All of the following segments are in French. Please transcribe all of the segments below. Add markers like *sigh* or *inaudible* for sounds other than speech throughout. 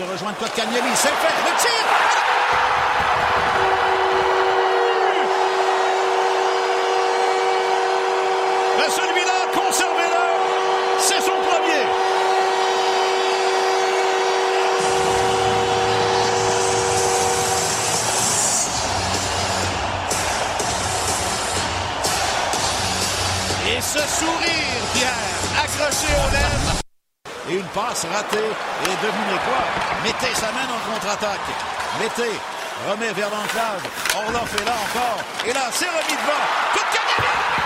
De rejoindre Kotkaniemi. C'est fait. Le tir! Ben celui-là, conservez-le. C'est son premier. Et ce sourire, Pierre, accroché aux lèvres. Et une passe ratée. Et devinez quoi? Mettez sa main en contre-attaque. Mettez remet vers l'enclave. Orloff est là encore. Et là, c'est remis devant. Coup de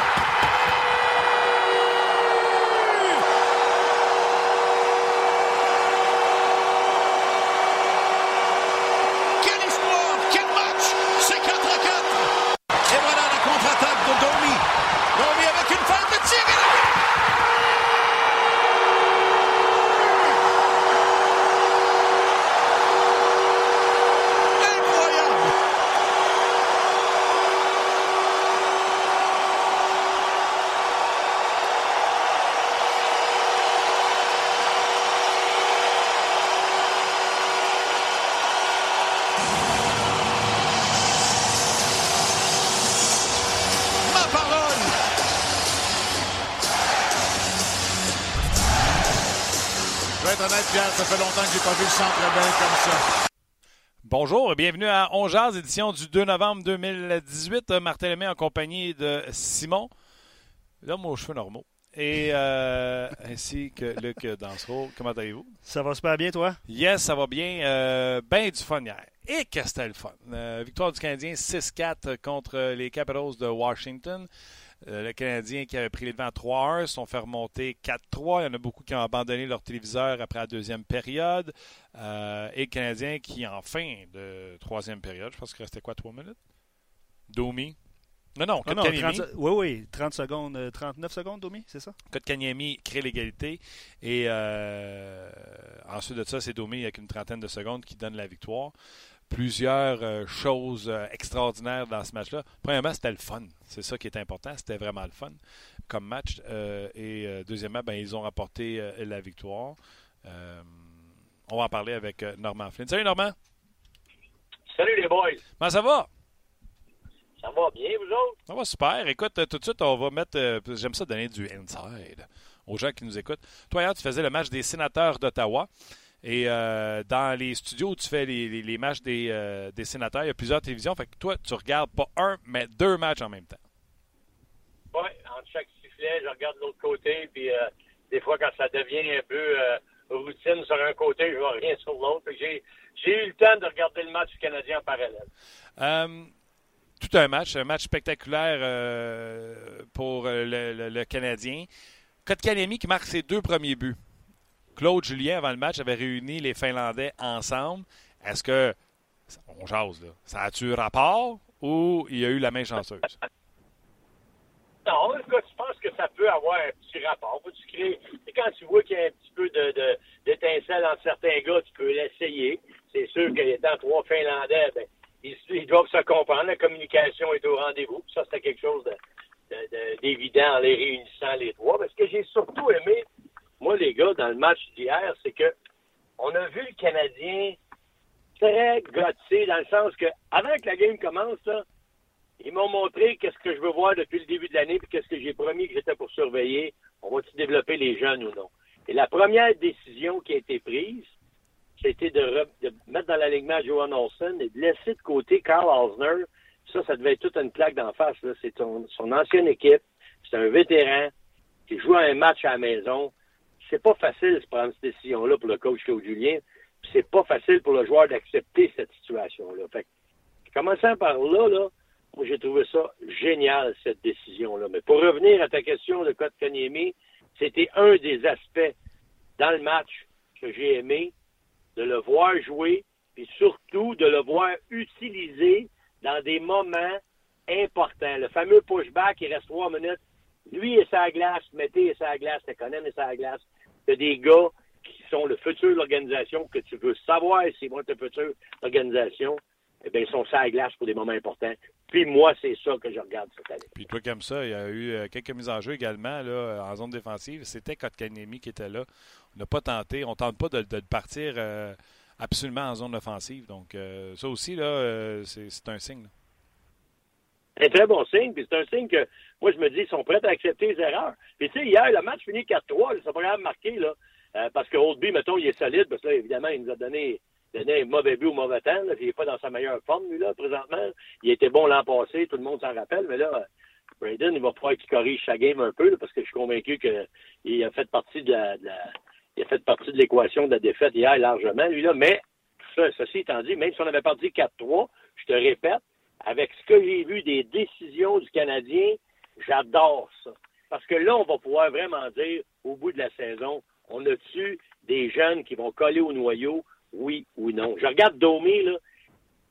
ça fait longtemps que j'ai pas vu le centre belle comme ça. Bonjour et bienvenue à On Jazz, édition du 2 novembre 2018. Euh, Martin Lemay en compagnie de Simon, l'homme aux cheveux normaux, et euh, *laughs* ainsi que Luc Dansereau. Comment allez-vous? Ça va super bien, toi? Yes, ça va bien. Euh, ben du fun hier. Et que c'était le fun? Euh, victoire du Canadien 6-4 contre les Capitals de Washington. Euh, le Canadien qui avait pris les devants 3-1 se sont fait remonter 4-3. Il y en a beaucoup qui ont abandonné leur téléviseur après la deuxième période. Euh, et le Canadien qui, en fin de troisième période, je pense qu'il restait quoi, 3 minutes? Domi? Non, non, Ah non. 30 oui, oui, 30 secondes, euh, 39 secondes, Domi, c'est ça? Kotkaniemi crée l'égalité. Et euh, ensuite de ça, c'est Domi avec une trentaine de secondes qui donne la victoire. Plusieurs euh, choses euh, extraordinaires dans ce match-là. Premièrement, c'était le fun. C'est ça qui est important. C'était vraiment le fun comme match. Euh, et deuxièmement, ben, ils ont rapporté la victoire. On va en parler avec Normand Flynn. Salut Normand. Salut les boys. Comment ça va? Ça va bien, vous autres? Ça va super. Écoute, tout de suite, on va mettre. euh, J'aime ça donner du inside aux gens qui nous écoutent. Toi, hier, tu faisais le match des sénateurs d'Ottawa. Et euh, dans les studios où tu fais les, les- les matchs des, euh, des sénateurs, il y a plusieurs télévisions. Fait que toi, tu regardes pas un, mais deux matchs en même temps. Oui, entre chaque sifflet, je regarde de l'autre côté, puis euh, des fois, quand ça devient un peu routine sur un côté, je vois rien sur l'autre. J'ai j'ai eu le temps de regarder le match du Canadien en parallèle. Tout un match, un match spectaculaire pour le, le- le Canadien. Kotkaniemi qui marque ses deux premiers buts. Claude Julien, avant le match, avait réuni les Finlandais ensemble. Est-ce que, on jase là, ça a-tu rapport ou il y a eu la main chanceuse? *laughs* Non, écoute, je pense que ça peut avoir un petit rapport. Quand tu vois qu'il y a un petit peu de, d'étincelle entre certains gars, tu peux l'essayer. C'est sûr qu'étant trois Finlandais, ben, ils, doivent se comprendre. La communication est au rendez-vous. Ça, c'était quelque chose de, de- de- d'évident en les réunissant les trois. Mais ce que j'ai surtout aimé, moi, les gars, dans le match d'hier, c'est que on a vu le Canadien très gâté dans le sens que avant que la game commence, ils m'ont montré qu'est-ce que je veux voir depuis le début de l'année, puis qu'est-ce que j'ai promis que j'étais pour surveiller. On va-tu développer les jeunes ou non? Et la première décision qui a été prise, c'était de, re- de mettre dans l'alignement Johan Olsen et de laisser de côté Carl Osner. Ça, ça devait être toute une plaque d'en face. C'est son ancienne équipe. C'est un vétéran qui joue un match à la maison. C'est pas facile de prendre cette décision-là pour le coach Claude Julien. C'est pas facile pour le joueur d'accepter cette situation-là. Fait commençant par là, là, j'ai trouvé ça génial, cette décision-là. Mais pour revenir à ta question de Kotkaniemi, c'était un des aspects dans le match que j'ai aimé, de le voir jouer, puis surtout de le voir utiliser dans des moments importants. Le fameux pushback, il reste trois minutes. Lui et sa glace, Mété et sa glace, Tekonen et sa glace. C'est des gars qui sont le futur de l'organisation, que tu veux savoir s'ils vont être le futur de l'organisation. Eh bien, ils sont sur la glace pour des moments importants. Puis moi, c'est ça que je regarde cette année. Puis toi comme ça, il y a eu euh, quelques mises en jeu également là, en zone défensive. C'était Kotkaniemi qui était là. n'a pas tenté. On tente pas de, partir euh, absolument en zone offensive. Donc, euh, ça aussi, là, euh, c'est un signe. C'est un très bon signe, puis c'est un signe que moi je me dis ils sont prêts à accepter les erreurs. Puis tu sais, hier, le match finit 4-3, là, c'est pas grave marqué, là. euh, parce que Oldby, mettons, il est solide, parce que là, évidemment, il nous a donné, donné un mauvais but au mauvais temps. Là, puis il n'est pas dans sa meilleure forme, lui, là, présentement. Il était bon l'an passé, tout le monde s'en rappelle, mais là, Braden, il va falloir qu'il corrige sa game un peu, là, parce que je suis convaincu qu'il a fait partie de la, de la- il a fait partie de l'équation de la défaite hier largement, lui, là. Mais, ça, ceci étant dit, même si on avait perdu 4-3, je te répète, avec ce que j'ai vu des décisions du Canadien, j'adore ça. Parce que là, on va pouvoir vraiment dire, au bout de la saison, on a-tu des jeunes qui vont coller au noyau, oui ou non? Je regarde Domi, là,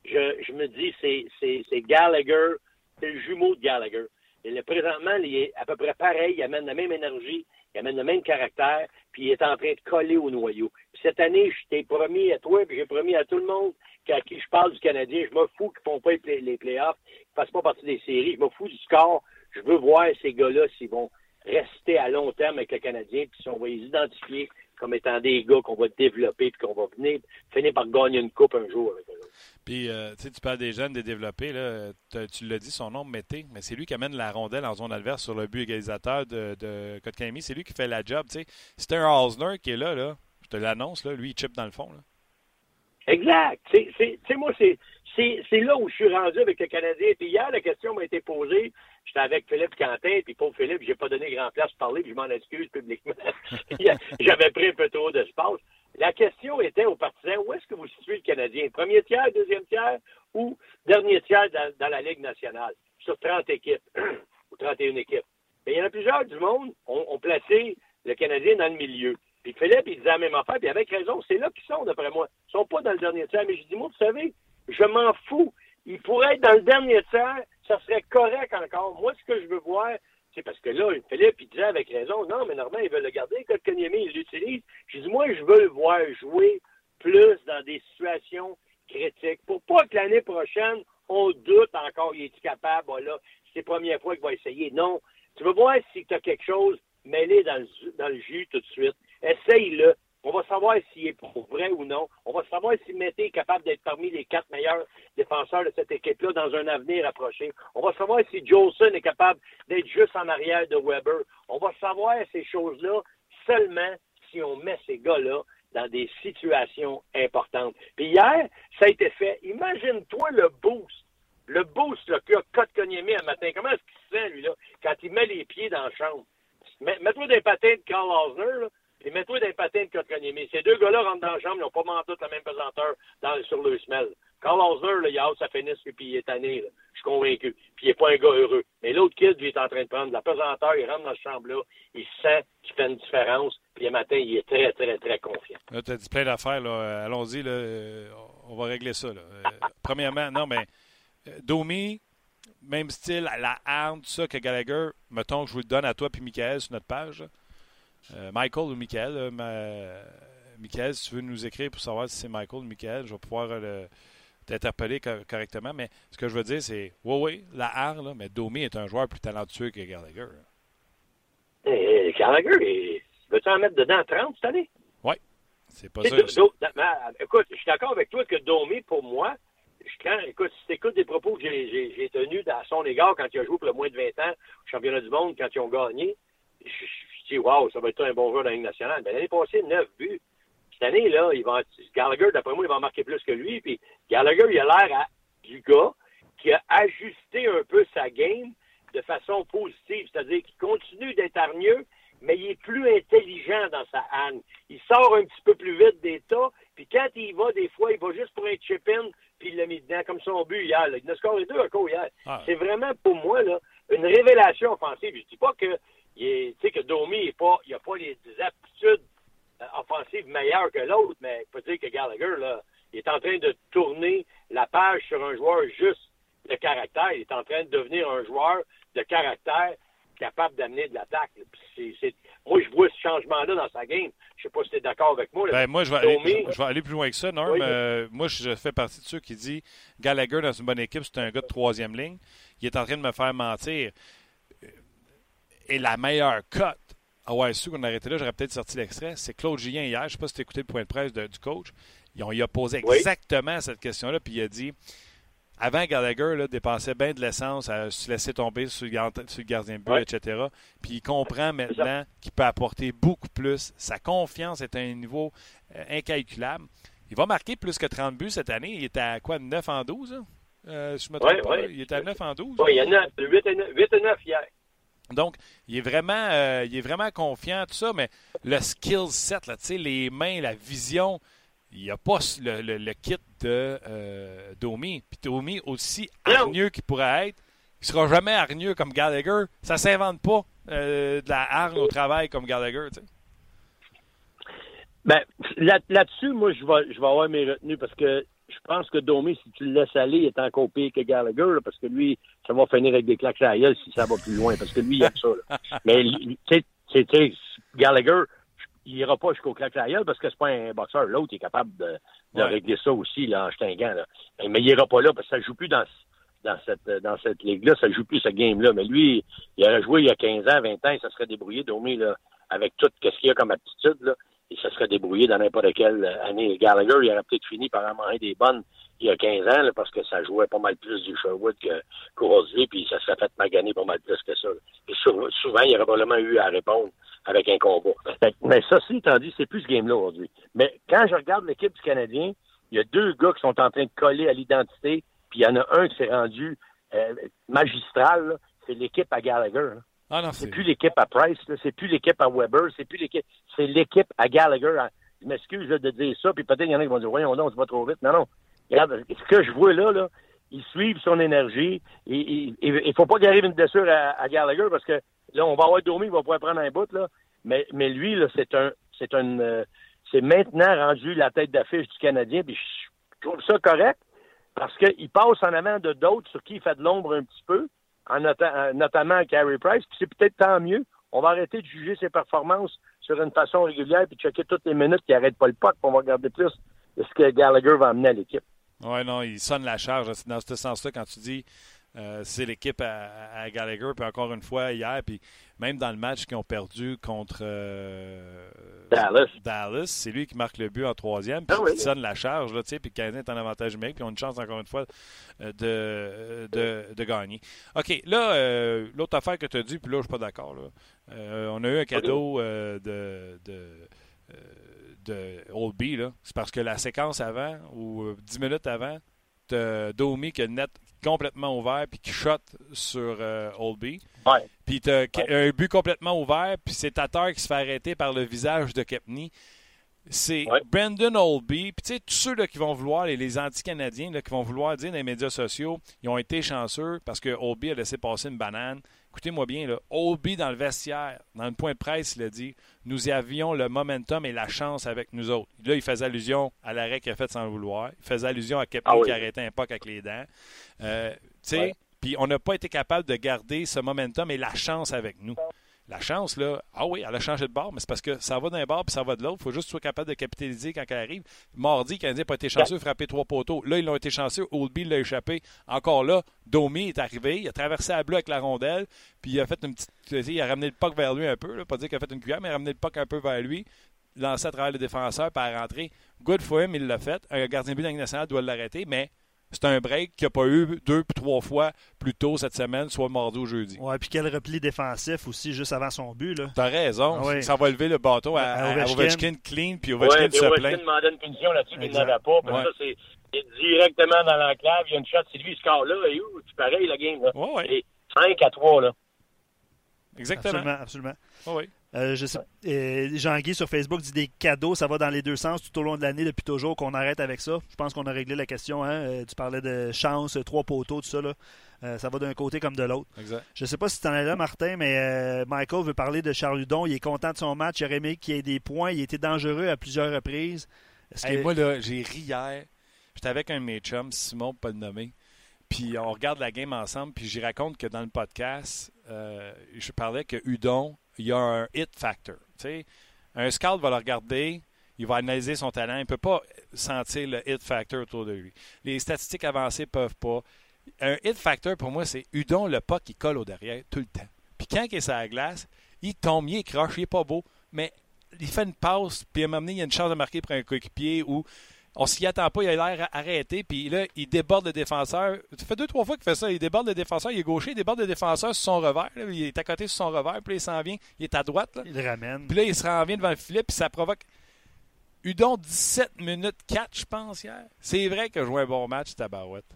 je, me dis, c'est, Gallagher, c'est le jumeau de Gallagher. Et là, présentement, il est à peu près pareil, il amène la même énergie, il amène le même caractère, puis il est en train de coller au noyau. Cette année, je t'ai promis à toi, puis j'ai promis à tout le monde qu'à qui je parle du Canadien, je me fous qu'ils font pas les, play- les playoffs, qu'ils fassent pas partie des séries, je me fous du score. Je veux voir ces gars-là s'ils vont rester à long terme avec le Canadien, puis on va les identifier comme étant des gars qu'on va développer, puis qu'on va venir, finir par gagner une coupe un jour avec eux. Puis, euh, tu sais, tu parles des jeunes, des développés. Là, tu l'as dit, son nom, Mété, mais c'est lui qui amène la rondelle en zone adverse sur le but égalisateur de, de Kotkaniemi. C'est lui qui fait la job. tu sais. Si c'est un Osner qui est là, là je te l'annonce, là, lui, il chip dans le fond. Là. Exact. Tu sais, moi, c'est là où je suis rendu avec le Canadien. Puis hier, la question m'a été posée. J'étais avec Philippe Quentin, puis pour Philippe, j'ai pas donné grand place pour parler, puis je m'en excuse publiquement. *laughs* J'avais pris un peu trop d'espace. La question était aux partisans, où est-ce que vous situez le Canadien? Premier tiers, deuxième tiers ou dernier tiers dans, la Ligue nationale? Sur 30 équipes, *clears throat* ou 31 équipes. Il y en a plusieurs du monde ont, ont placé le Canadien dans le milieu. Puis Philippe, il disait la même affaire, puis avec raison, c'est là qu'ils sont, d'après moi. Ils sont pas dans le dernier tiers, mais je dis, moi, vous savez, je m'en fous. Ils pourraient être dans le dernier tiers, ça serait correct encore. Moi, ce que je veux voir, c'est parce que là, Philippe, il disait avec raison, non, mais normalement, ils veulent le garder. Quand Kanyemi, il l'utilise. Je dis, moi, je veux le voir jouer plus dans des situations critiques pour pas que l'année prochaine, on doute encore, il est capable, voilà, c'est la première fois qu'il va essayer. Non. Tu veux voir si tu as quelque chose mêlé dans le, dans le jus tout de suite. Essaye-le. On va savoir s'il est pour vrai ou non. On va savoir si Mété est capable d'être parmi les quatre meilleurs défenseurs de cette équipe-là dans un avenir approché. On va savoir si Jolson est capable d'être juste en arrière de Weber. On va savoir ces choses-là seulement si on met ces gars-là dans des situations importantes. Puis hier, ça a été fait. Imagine-toi le boost. Le boost là, qu'a Kotkaniemi un matin. Comment est-ce qu'il se sent, lui, là, quand il met les pieds dans la chambre? Mets- Mets-toi des patins de Carl Osner, là, et mets-toi des patins de Kotkaniemi. Ces deux gars-là rentrent dans la chambre, ils n'ont pas toute la même pesanteur sur le semelle. Carl Osner, là, il a hâte ça finisse, puis il est tanné. Je suis convaincu. Puis il n'est pas un gars heureux. Mais l'autre kid, lui, est en train de prendre la pesanteur, il rentre dans cette chambre-là, il sent qu'il fait une différence, puis le matin, il est très, très, très confiant. Là, tu as dit plein d'affaires. là. Euh, Allons-y. là. Euh, On va régler ça. là. Euh, premièrement, non, mais Domi, même style, la arme, tout ça que Gallagher, mettons que je vous le donne à toi puis Michael sur notre page. Euh, Michael ou Michael. là, ma- Michael, si tu veux nous écrire pour savoir si c'est Michael ou Michael, je vais pouvoir euh, le- t'interpeller co- correctement. Mais ce que je veux dire, c'est oui, oui, la là, mais Domi est un joueur plus talentueux que Gallagher. là. Et, et Gallagher, il- veux-tu en mettre dedans 30 cette année? C'est pas ça. écoute, je suis d'accord avec toi que Domi, pour moi, quand, écoute, si tu écoutes des propos que j'ai tenus à son égard quand il a joué pour le moins de 20 ans au championnat du monde, quand ils ont gagné, je, dis, waouh, ça va être un bon joueur dans la Ligue nationale. Mais l'année passée, 9 buts. Cette année, là, il va, Gallagher, d'après moi, il va marquer plus que lui. Puis Gallagher, il a l'air à- du gars qui a ajusté un peu sa game de façon positive, c'est-à-dire qu'il continue d'être hargneux, mais il est plus intelligent dans sa hargne. Il sort un petit peu plus vite des tas, puis quand il y va, des fois, il va juste pour un chip-in, puis il l'a mis dedans, comme son but hier. là. Il a scoré deux encore hier. Ah. C'est vraiment, pour moi, là, une révélation offensive. Je dis pas que, tu sais, que Domi n'a pas, il a pas les aptitudes euh, offensives meilleures que l'autre, mais il faut dire que Gallagher, là, il est en train de tourner la page sur un joueur juste de caractère. Il est en train de devenir un joueur de caractère capable d'amener de l'attaque. Moi, je vois ce changement-là dans sa game. Je sais pas si tu es d'accord avec moi. Ben, moi, je vais, aller, Domi- je, je vais aller plus loin que ça, Norm. Oui. Euh, moi, je fais partie de ceux qui disent Gallagher, dans une bonne équipe, c'est un gars de troisième ligne. Il est en train de me faire mentir. Et la meilleure cote Ah ouais, sûr qu'on arrêté là, j'aurais peut-être sorti l'extrait. C'est Claude Julien hier, je ne sais pas si tu as écouté le point de presse de- du coach. Ils ont- il a posé Oui. exactement cette question-là, puis il a dit avant Gallagher là, dépensait bien de l'essence à se laisser tomber sur le, gar- sur le gardien de but, etc. Puis il comprend maintenant qu'il peut apporter beaucoup plus. Sa confiance est à un niveau euh, incalculable. Il va marquer plus que 30 buts cette année. Il était à quoi, 9 en 12? hein? Euh, je me trompe Ouais, pas, ouais. Il était à 9 en 12. Oui, il y en a 8 et 9, 8 et 9 hier. Donc, il est vraiment, euh, il est vraiment confiant, tout ça, mais le skill set, là, les mains, la vision, il a pas le, le- kit de euh, Domi. Puis Domi, aussi hargneux qu'il pourrait être, il sera jamais hargneux comme Gallagher. Ça s'invente pas euh, de la hargne au travail comme Gallagher. Ben, là- là-dessus, moi, je vais, je vais avoir mes retenues parce que je pense que Domi, si tu le laisses aller, il est encore pire que Gallagher, là, parce que lui, ça va finir avec des claques à la gueule si ça va plus loin, parce que lui, il aime ça. là. *laughs* Mais, tu sais, Gallagher, il ira pas jusqu'au claques à la gueule parce que c'est pas un boxeur. L'autre, est capable de, de Ouais. régler ça aussi, là, en stingant, là. Mais il ira pas là parce que ça joue plus dans, dans cette, dans cette ligue-là, ça joue plus ce game-là. Mais lui, il aurait joué il y a 15 ans, 20 ans, il se serait débrouillé, Domi, là, avec tout ce qu'il y a comme aptitude, là il se serait débrouillé dans n'importe quelle année. Gallagher, il aurait peut-être fini par en manger des bonnes il y a 15 ans, parce que ça jouait pas mal plus du Sherwood Courosier, puis ça serait fait maganer pas mal plus que ça. sou- souvent, il aurait probablement eu à répondre avec un combat. Mais ça, étant dit, c'est plus ce game-là aujourd'hui. Mais quand je regarde l'équipe du Canadien, il y a deux gars qui sont en train de coller à l'identité, puis il y en a un qui s'est rendu euh, magistral, c'est l'équipe à Gallagher. là. Ah non, C'est plus l'équipe à Price, c'est plus l'équipe à Weber, c'est plus l'équipe, c'est l'équipe à Gallagher. À- Je m'excuse de dire ça, puis peut-être il y en a qui vont dire voyons non, c'est pas trop vite. Non, non. Regarde, ce que je vois là, là, ils suivent son énergie. Il faut pas qu'il arrive une blessure à, à Gallagher parce que là, on va avoir Domi, il va pouvoir prendre un bout, là. Mais, mais lui, là, c'est un c'est un euh, c'est maintenant rendu la tête d'affiche du Canadien, puis je trouve ça correct parce qu'il passe en avant de d'autres sur qui il fait de l'ombre un petit peu, en euh, notamment Carey Price, puis c'est peut-être tant mieux. On va arrêter de juger ses performances sur une façon régulière puis checker toutes les minutes qui n'arrêtent pas le puck, puis on va regarder plus ce que Gallagher va amener à l'équipe. Oui, non, il sonne la charge. C'est dans ce sens-là quand tu dis euh, c'est l'équipe à, à Gallagher. Puis encore une fois, hier, puis même dans le match qu'ils ont perdu contre euh, Dallas. Dallas, c'est lui qui marque le but en troisième. Puis Ah oui. il sonne la charge, là, puis le Canadien est en avantage numérique. Puis on a une chance, encore une fois, euh, de, de, de gagner. OK, là, euh, l'autre affaire que tu as dit, puis là, je suis pas d'accord. Euh, on a eu un cadeau euh, de. de euh, de Old B, là. C'est parce que la séquence avant, ou euh, 10 minutes avant, t'as Domi qui a le net complètement ouvert puis qui shot sur euh, Old B. Ouais. Puis t'as Ke- un but complètement ouvert, puis c'est Tatar qui se fait arrêter par le visage de Kepney. C'est Ouais. Brandon Olby. Puis tu sais, tous ceux là, qui vont vouloir, les, les anti-canadiens, qui vont vouloir dire dans les médias sociaux, ils ont été chanceux parce que Olby a laissé passer une banane. Écoutez-moi bien, là, Olby dans le vestiaire, dans le point de presse, il a dit Nous y avions le momentum et la chance avec nous autres. Là, il faisait allusion à l'arrêt qu'il a fait sans le vouloir. Il faisait allusion à Kepney Ah oui. qui arrêtait un puck avec les dents. Euh, tu sais, Ouais. puis on n'a pas été capable de garder ce momentum et la chance avec nous. La chance, là, ah oui, elle a changé de bord, mais c'est parce que ça va d'un bord puis ça va de l'autre. Il faut juste sois capable de capitaliser quand elle arrive. Mardi, le Canadien n'a pas été chanceux, frappé trois poteaux. Là, ils l'ont été chanceux. Oldby l'a échappé. Encore là, Domi est arrivé. Il a traversé la bleue avec la rondelle. Puis il a fait une petite. Il a ramené le puck vers lui un peu. Là. Pas dire qu'il a fait une cuillère, mais il a ramené le puck un peu vers lui. Lancé à travers le défenseur, par rentrer. Good for him, il l'a fait. Un gardien de but nationale doit l'arrêter, mais c'est un break qu'il n'y a pas eu deux puis trois fois plus tôt cette semaine, soit mardi ou jeudi. Ouais, puis quel repli défensif aussi, juste avant son but. Là. T'as raison. Ah oui. Ça va lever le bâton à, À à- à Ovechkin. Ovechkin clean, puis Ovechkin Ouais, se Ovechkin plaint. demandait une punition là-dessus, mais il Exact. n'en avait pas. Puis Ouais. ça, c'est directement dans l'enclave. Il y a une shot, c'est lui, il score là. Et où, c'est pareil, la game. Là. Ouais, ouais. Et 5 à 3, là. Exactement. Absolument, absolument. Ouais, ouais. Euh, je sais, euh, Jean-Guy sur Facebook dit des cadeaux, ça va dans les deux sens tout au long de l'année depuis toujours, qu'on arrête avec ça. Je pense qu'on a réglé la question. Hein? Euh, tu parlais de chance, trois poteaux, tout ça. Là. Euh, ça va d'un côté comme de l'autre. Exact. Je sais pas si tu en es là, Martin, mais euh, Michael veut parler de Charles Hudon. Il est content de son match. Il aurait aimé qu'il ait des points. Il a été dangereux à plusieurs reprises. Hey, que- Moi, là, j'ai ri hier. J'étais avec un de mes chums, Simon, pour pas le nommer. Puis on regarde la game ensemble. Puis j'y raconte que dans le podcast, euh, je parlais que Udon, il y a un hit factor. Tu sais, un scout va le regarder, il va analyser son talent. Il ne peut pas sentir le hit factor autour de lui. Les statistiques avancées peuvent pas. Un hit factor, pour moi, c'est Udon, le pas qui colle au derrière tout le temps. Puis quand il est sur la glace, il tombe, il est croche, il est pas beau, mais il fait une passe, puis à un moment donné, il y a une chance de marquer pour un coéquipier ou on s'y attend pas, il a l'air arrêté, puis là, il déborde le défenseur. Ça fait deux, trois fois qu'il fait ça. Il déborde le défenseur, il est gaucher, il déborde le défenseur sur son revers. il est à côté sur son revers, puis là, il s'en vient, il est à droite. Là. Il le ramène. Puis là, il se renvient devant le filet, puis ça provoque. Udon, 17 minutes 4, je pense, hier. C'est vrai que joué un bon match, Tabarouette.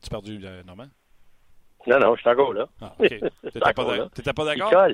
Tu as perdu, euh, Normand? Non, non, je suis encore là. Ah, OK. T'étais pas, pas d'accord?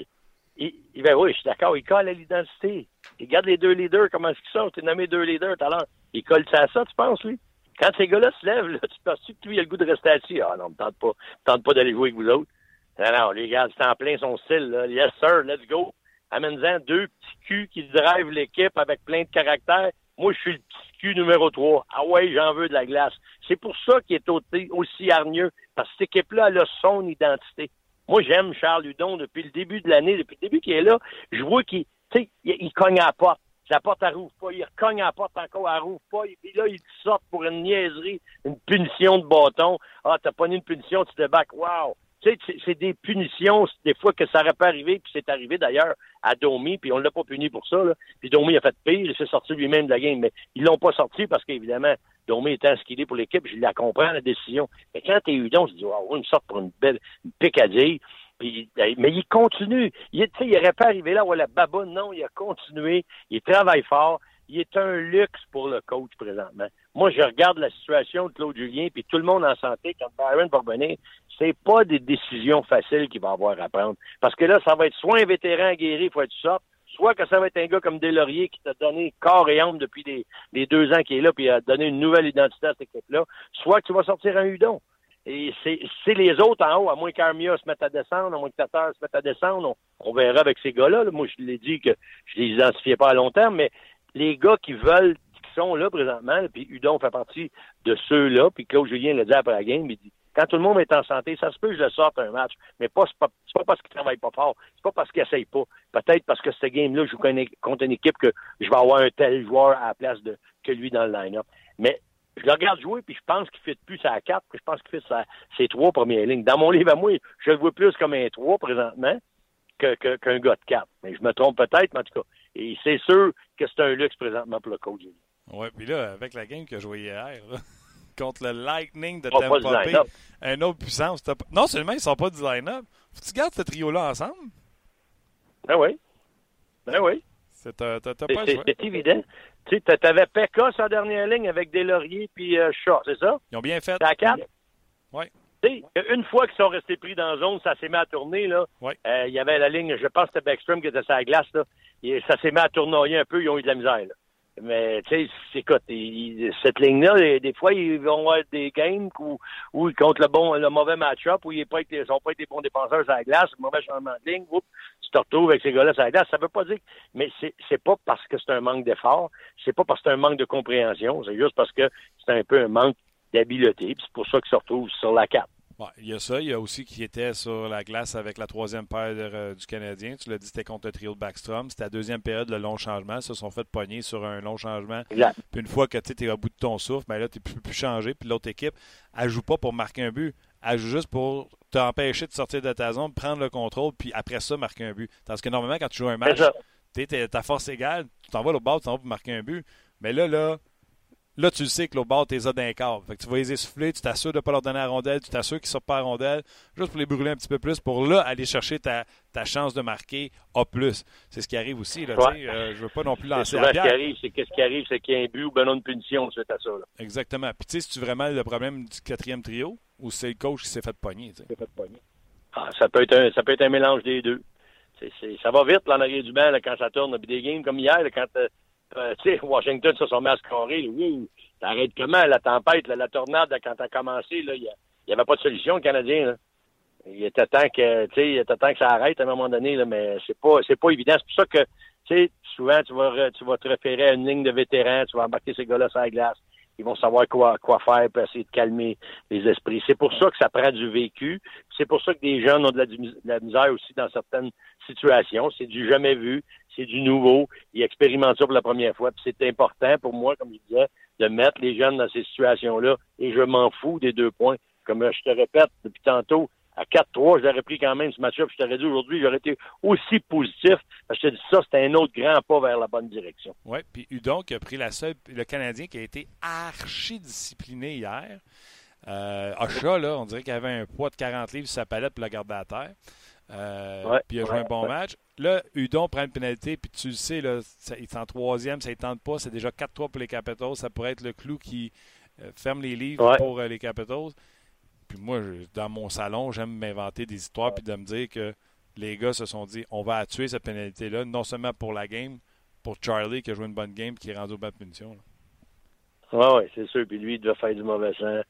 Il ben oui, je suis d'accord. Il colle à l'identité. Il garde les deux leaders, comment est-ce qu'ils sont? Tu nommé deux leaders tout à l'heure. Il colle ça à ça, tu penses, lui? Quand ces gars-là se lèvent, là, tu penses que lui, il a le goût de rester assis? Ah non, ne tente pas. tente pas d'aller jouer avec vous autres. Non, non, les gars, c'est en plein son style. Là. Yes, sir, let's go. Amène-en deux petits culs qui drivent l'équipe avec plein de caractère. Moi, je suis le petit cul numéro 3. Ah ouais, j'en veux de la glace. C'est pour ça qu'il est aussi hargneux. Parce que cette équipe-là, elle a son identité. Moi, j'aime Charles Hudon depuis le début de l'année, depuis le début qu'il est là. Je vois qu'il il, il cogne à la porte. La porte, elle rouvre pas. Il cogne à la porte encore, elle rouvre pas. Et puis là, il sort pour une niaiserie, une punition de bâton. Ah, t'as pas une punition, tu te back. Wow! Tu sais, c'est des punitions, des fois que ça aurait pas arrivé, puis c'est arrivé d'ailleurs à Domi, puis on l'a pas puni pour ça. Là. Puis Domi a fait pire, il s'est sorti lui-même de la game, mais ils l'ont pas sorti parce qu'évidemment, Domi était ce qu'il est pour l'équipe, je la comprends, la décision. Mais quand t'es Udon, je dis, wow, on me sort pour une belle une picadille. Puis, mais il continue. Il, il aurait pas arrivé là où la baboune. Non, il a continué. Il travaille fort. Il est un luxe pour le coach présentement. Moi, je regarde la situation de Claude Julien, puis tout le monde en santé, quand Byron va revenir, c'est pas des décisions faciles qu'il va avoir à prendre. Parce que là, ça va être soit un vétéran guéri, faut être sorte, soit que ça va être un gars comme Delaurier qui t'a donné corps et âme depuis les, deux ans qu'il est là, puis a donné une nouvelle identité à cette équipe-là, soit que tu vas sortir un Hudon. Et c'est les autres en haut, à moins qu'Armia se mette à descendre, à moins que Tatar se mette à descendre, on, verra avec ces gars-là. Moi, je l'ai dit que je les identifiais pas à long terme, mais les gars qui veulent, là présentement, puis Hudon fait partie de ceux-là, puis Claude Julien l'a dit après la game, il dit quand tout le monde est en santé, ça se peut que je le sorte un match, mais pas c'est pas, parce qu'il travaille pas fort, c'est pas parce qu'il essaye pas. Peut-être parce que cette game-là, je joue contre une équipe que je vais avoir un tel joueur à la place de que lui dans le line-up. Mais je le regarde jouer, puis je pense qu'il fait plus à 4, puis je pense qu'il fait ses trois premières lignes. Dans mon livre à moi, je le vois plus comme un 3 présentement qu'un que, gars de 4. Mais je me trompe peut-être, mais en tout cas. Et c'est sûr que c'est un luxe présentement pour le coach. Oui, puis là, avec la game que je voyais hier, *laughs* contre le Lightning de Tampa Bay, un autre puissance. Non seulement ils ne sont pas du line-up, faut que tu gardes ce trio-là ensemble? Ben oui. Ben oui. C'est évident. Tu sais, avais Pekka sa dernière ligne avec Delaurier puis euh, Shaw, c'est ça? Ils ont bien fait. À 4? Oui. Une fois qu'ils sont restés pris dans la zone, ça s'est mis à tourner. Là. Euh, il y avait la ligne, je pense que c'était Backstrom qui était sur la glace. Là. Et ça s'est mis à tournoyer un peu, ils ont eu de la misère. Là. Mais tu sais, écoute, cette ligne-là, des fois, ils vont avoir des games où, où contre le bon, le mauvais match-up, où ils ne sont pas été bons défenseurs sur la glace, mauvais changement de ligne, oups, tu te retrouves avec ces gars-là sur la glace. Ça veut pas dire, mais c'est, c'est pas parce que c'est un manque d'effort, c'est pas parce que c'est un manque de compréhension, c'est juste parce que c'est un peu un manque d'habileté, c'est pour ça qu'ils se retrouvent sur la carte il y a ça. Il y a aussi qui était sur la glace avec la troisième paire euh, du Canadien. Tu l'as dit, c'était contre le trio de Backstrom. C'était la deuxième période, le long changement. Ils se sont fait pogner sur un long changement. Puis une fois que tu es au bout de ton souffle, ben là, tu peux plus changer. Puis l'autre équipe, elle joue pas pour marquer un but. Elle joue juste pour t'empêcher de sortir de ta zone, prendre le contrôle, puis après ça, marquer un but. Parce que normalement, quand tu joues un match, tu ta force égale, tu t'en vas au bord, tu t'en vas pour marquer un but. Mais là, là, Là, tu sais que le bord, t'es d'un corps. Fait que tu vas les essouffler, tu t'assures de ne pas leur donner la rondelle, tu t'assures qu'ils ne sortent pas la rondelle, juste pour les brûler un petit peu plus, pour là, aller chercher ta, ta chance de marquer A+. C'est ce qui arrive aussi. Là, ouais. euh, je veux pas non plus lancer la. Ce qui arrive, c'est qu'est-ce qui arrive, c'est qu'il y a un but ou ben non une punition suite à ça. Là. Exactement. Puis tu sais, c'est-tu vraiment le problème du quatrième trio ou c'est le coach qui s'est fait pogner? Fait pogner. Ah, ça, peut être un, ça peut être un mélange des deux. C'est, c'est, ça va vite, là, en arrière du banc, là, quand ça tourne. Puis des games comme hier, là, quand... Euh, euh, Washington, ça, mis à scorer. Oui, t'arrêtes comment la tempête, la tornade, quand t'as commencé, il n'y avait pas de solution, le Canadien. Là. Il était temps que, il était temps que ça arrête à un moment donné, là, mais c'est pas, c'est pas évident. C'est pour ça que, souvent, tu vas, tu vas te référer à une ligne de vétérans, tu vas embarquer ces gars-là sur la glace. Ils vont savoir quoi, quoi faire pour essayer de calmer les esprits. C'est pour ça que ça prend du vécu. C'est pour ça que des jeunes ont de la, misère aussi dans certaines situations. C'est du jamais vu c'est du nouveau. Ils expérimentent ça pour la première fois. C'est important pour moi, comme je disais, de mettre les jeunes dans ces situations-là. Et je m'en fous des deux points. Comme je te répète depuis tantôt, à 4-3, je l'aurais pris quand même ce match-up. Je t'aurais dit aujourd'hui, j'aurais été aussi positif. Parce que je te dis ça, c'était un autre grand pas vers la bonne direction. Oui, puis Udon qui a pris la seule, le Canadien qui a été archi discipliné hier. Euh, Ocha, là, on dirait qu'il avait un poids de 40 livres sur sa palette pour la garder à terre. Euh, puis il a joué un bon match. Là, Udon prend une pénalité, puis tu le sais, là, il est en troisième, ça ne tente pas. C'est déjà 4-3 pour les Capitals. Ça pourrait être le clou qui euh, ferme les livres pour les Capitals. Puis moi, dans mon salon, j'aime m'inventer des histoires puis de me dire que les gars se sont dit on va tuer cette pénalité-là, non seulement pour la game, pour Charlie qui a joué une bonne game qui est rendu au banc de punition. Oui, oui, c'est sûr. Puis lui, il doit faire du mauvais sang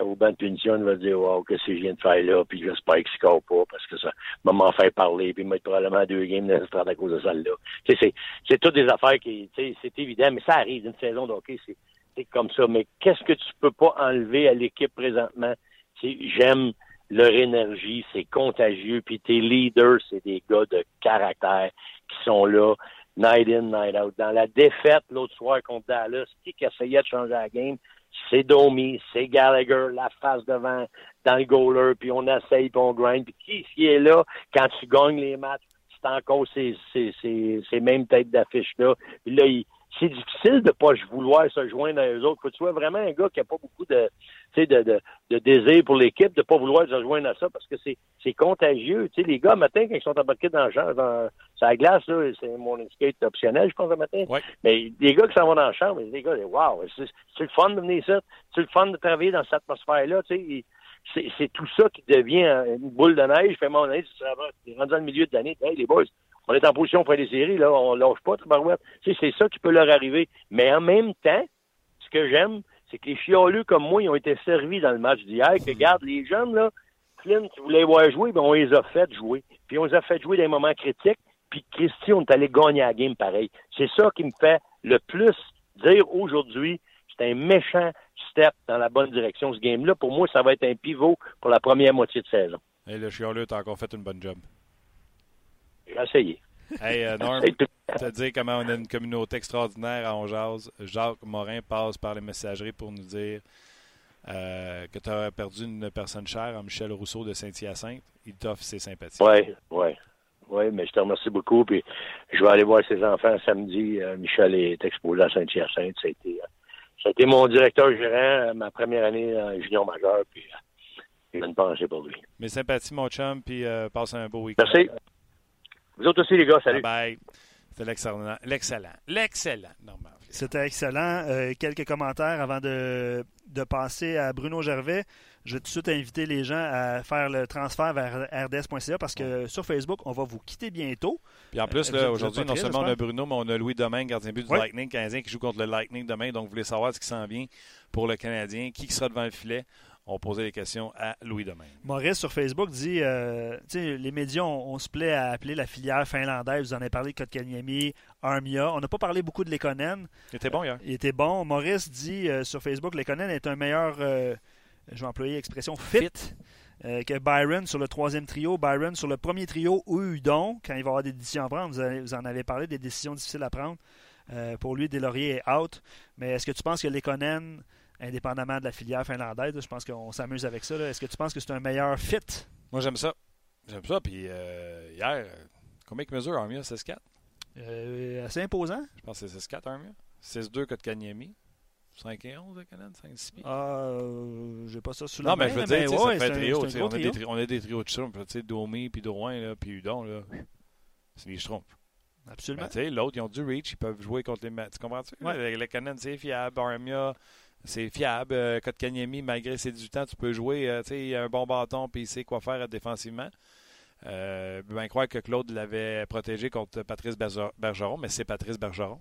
au banc de punition, il va dire Wow, qu'est-ce que je viens de faire là, puis j'espère qu'il ne score pas parce que ça va m'en faire parler, puis mettre probablement deux games dans à cause de ça là. C'est, c'est toutes des affaires qui, c'est évident, mais ça arrive, une saison de hockey, c'est, c'est comme ça. Mais qu'est-ce que tu peux pas enlever à l'équipe présentement? J'aime leur énergie, c'est contagieux, puis tes leaders, c'est des gars de caractère qui sont là, night in, night out. Dans la défaite l'autre soir contre Dallas, qui essayait de changer la game, c'est Domi, c'est Gallagher, la face devant dans le goaler, puis on essaye, puis on grind, puis qui, est là quand tu gagnes les matchs, c'est encore ces, ces, ces, ces mêmes têtes d'affiche-là. Puis là, il, c'est difficile de pas vouloir se joindre à eux autres. Faut que tu sois vraiment un gars qui a pas beaucoup de, de, de, de désir pour l'équipe, de pas vouloir se joindre à ça parce que c'est, c'est contagieux. Tu sais, les gars, matin, quand ils sont embarqués dans dans, la glace, là, c'est mon skate optionnel, je pense, le matin. Mais les gars qui s'en vont dans le champ, les gars, wow, c'est, c'est le fun de venir ça. C'est le fun de travailler dans cette atmosphère-là, tu sais. C'est, c'est tout ça qui devient une boule de neige. Fais mon neige, tu rendu dans le milieu de l'année. Hey, les boys, on est en position pour les séries, là, on lâche pas, Barouette. Tu sais, c'est ça qui peut leur arriver. Mais en même temps, ce que j'aime, c'est que les chialeux comme moi, ils ont été servis dans le match d'hier. Que, regarde, les jeunes, là, Flynn, tu voulais voir jouer, ben, on les a fait jouer. Puis on les a fait jouer des moments critiques. Puis Christy, on est allé gagner la game pareil. C'est ça qui me fait le plus dire aujourd'hui, c'est un méchant step dans la bonne direction, ce game-là. Pour moi, ça va être un pivot pour la première moitié de saison. Et le chialeux, t'as encore fait une bonne job. J'ai essayé. Hey, euh, Norm, te dire comment on a une communauté extraordinaire à Onjaz. Jacques Morin passe par les messageries pour nous dire euh, que tu as perdu une personne chère, Michel Rousseau de Saint-Hyacinthe. Il t'offre ses sympathies. Oui, oui. Oui, mais je te remercie beaucoup. Puis je vais aller voir ses enfants samedi. Euh, Michel est exposé à Saint-Hyacinthe. Ça a été, ça a été mon directeur gérant ma première année en junior majeur. Puis j'ai une pensée pour lui. Mes sympathies, mon chum, puis passe un beau week-end. Merci. Vous autres aussi, les gars, salut. Bye. C'était l'excellent. L'excellent. L'excellent, C'était excellent. Euh, quelques commentaires avant de, de, passer à Bruno Gervais. Je vais tout de suite inviter les gens à faire le transfert vers rds.ca parce que sur Facebook, on va vous quitter bientôt. Puis en plus, euh, aujourd'hui, non seulement on a Bruno, mais on a Louis Domingue, gardien but du Lightning canadien qui joue contre le Lightning demain. Donc, vous voulez savoir ce qui s'en vient pour le Canadien, qui sera devant le filet on posait des questions à Louis Domaine. Maurice sur Facebook dit euh, les médias, on, se plaît à appeler la filière finlandaise. Vous en avez parlé de Kotkaniemi, Armia. On n'a pas parlé beaucoup de Lekonen. Il était bon hier. il était bon. Maurice dit euh, sur Facebook Lekonen est un meilleur, euh, je vais employer l'expression fit. que Byron sur le troisième trio, Byron sur le premier trio ou Udon, quand il va avoir des décisions à prendre. Vous, en avez parlé, des décisions difficiles à prendre. pour lui, Delaurier est out. Mais est-ce que tu penses que Lekonen indépendamment de la filière finlandaise. je pense qu'on s'amuse avec ça. Est-ce que tu penses que c'est un meilleur fit? Moi, j'aime ça. J'aime ça. Puis euh, hier, combien de mesure Armia 6-4 euh, Assez imposant. Je pense que c'est 6-4 Armia. 6-2 Kotkaniemi. 5 et 11 de Canada, 5 6 pieds. Ah, euh, j'ai pas ça sous la Non, mais je veux dire, ça fait un, trio. On, A des, on a des trios de chums. Tu sais, Domi, puis Drouin, puis Udon, là, c'est les Schtroumpfs. Absolument. Ben, l'autre, ils ont du reach, ils peuvent jouer contre les Tu comprends-tu? Ouais. Le, Canon, c'est fiable. Armia, c'est fiable. Euh, Kotkaniemi, malgré ses 18 ans, tu peux jouer. Euh, il a un bon bâton puis il sait quoi faire défensivement. Euh, bien croire que Claude l'avait protégé contre Patrice Bergeron, mais c'est Patrice Bergeron.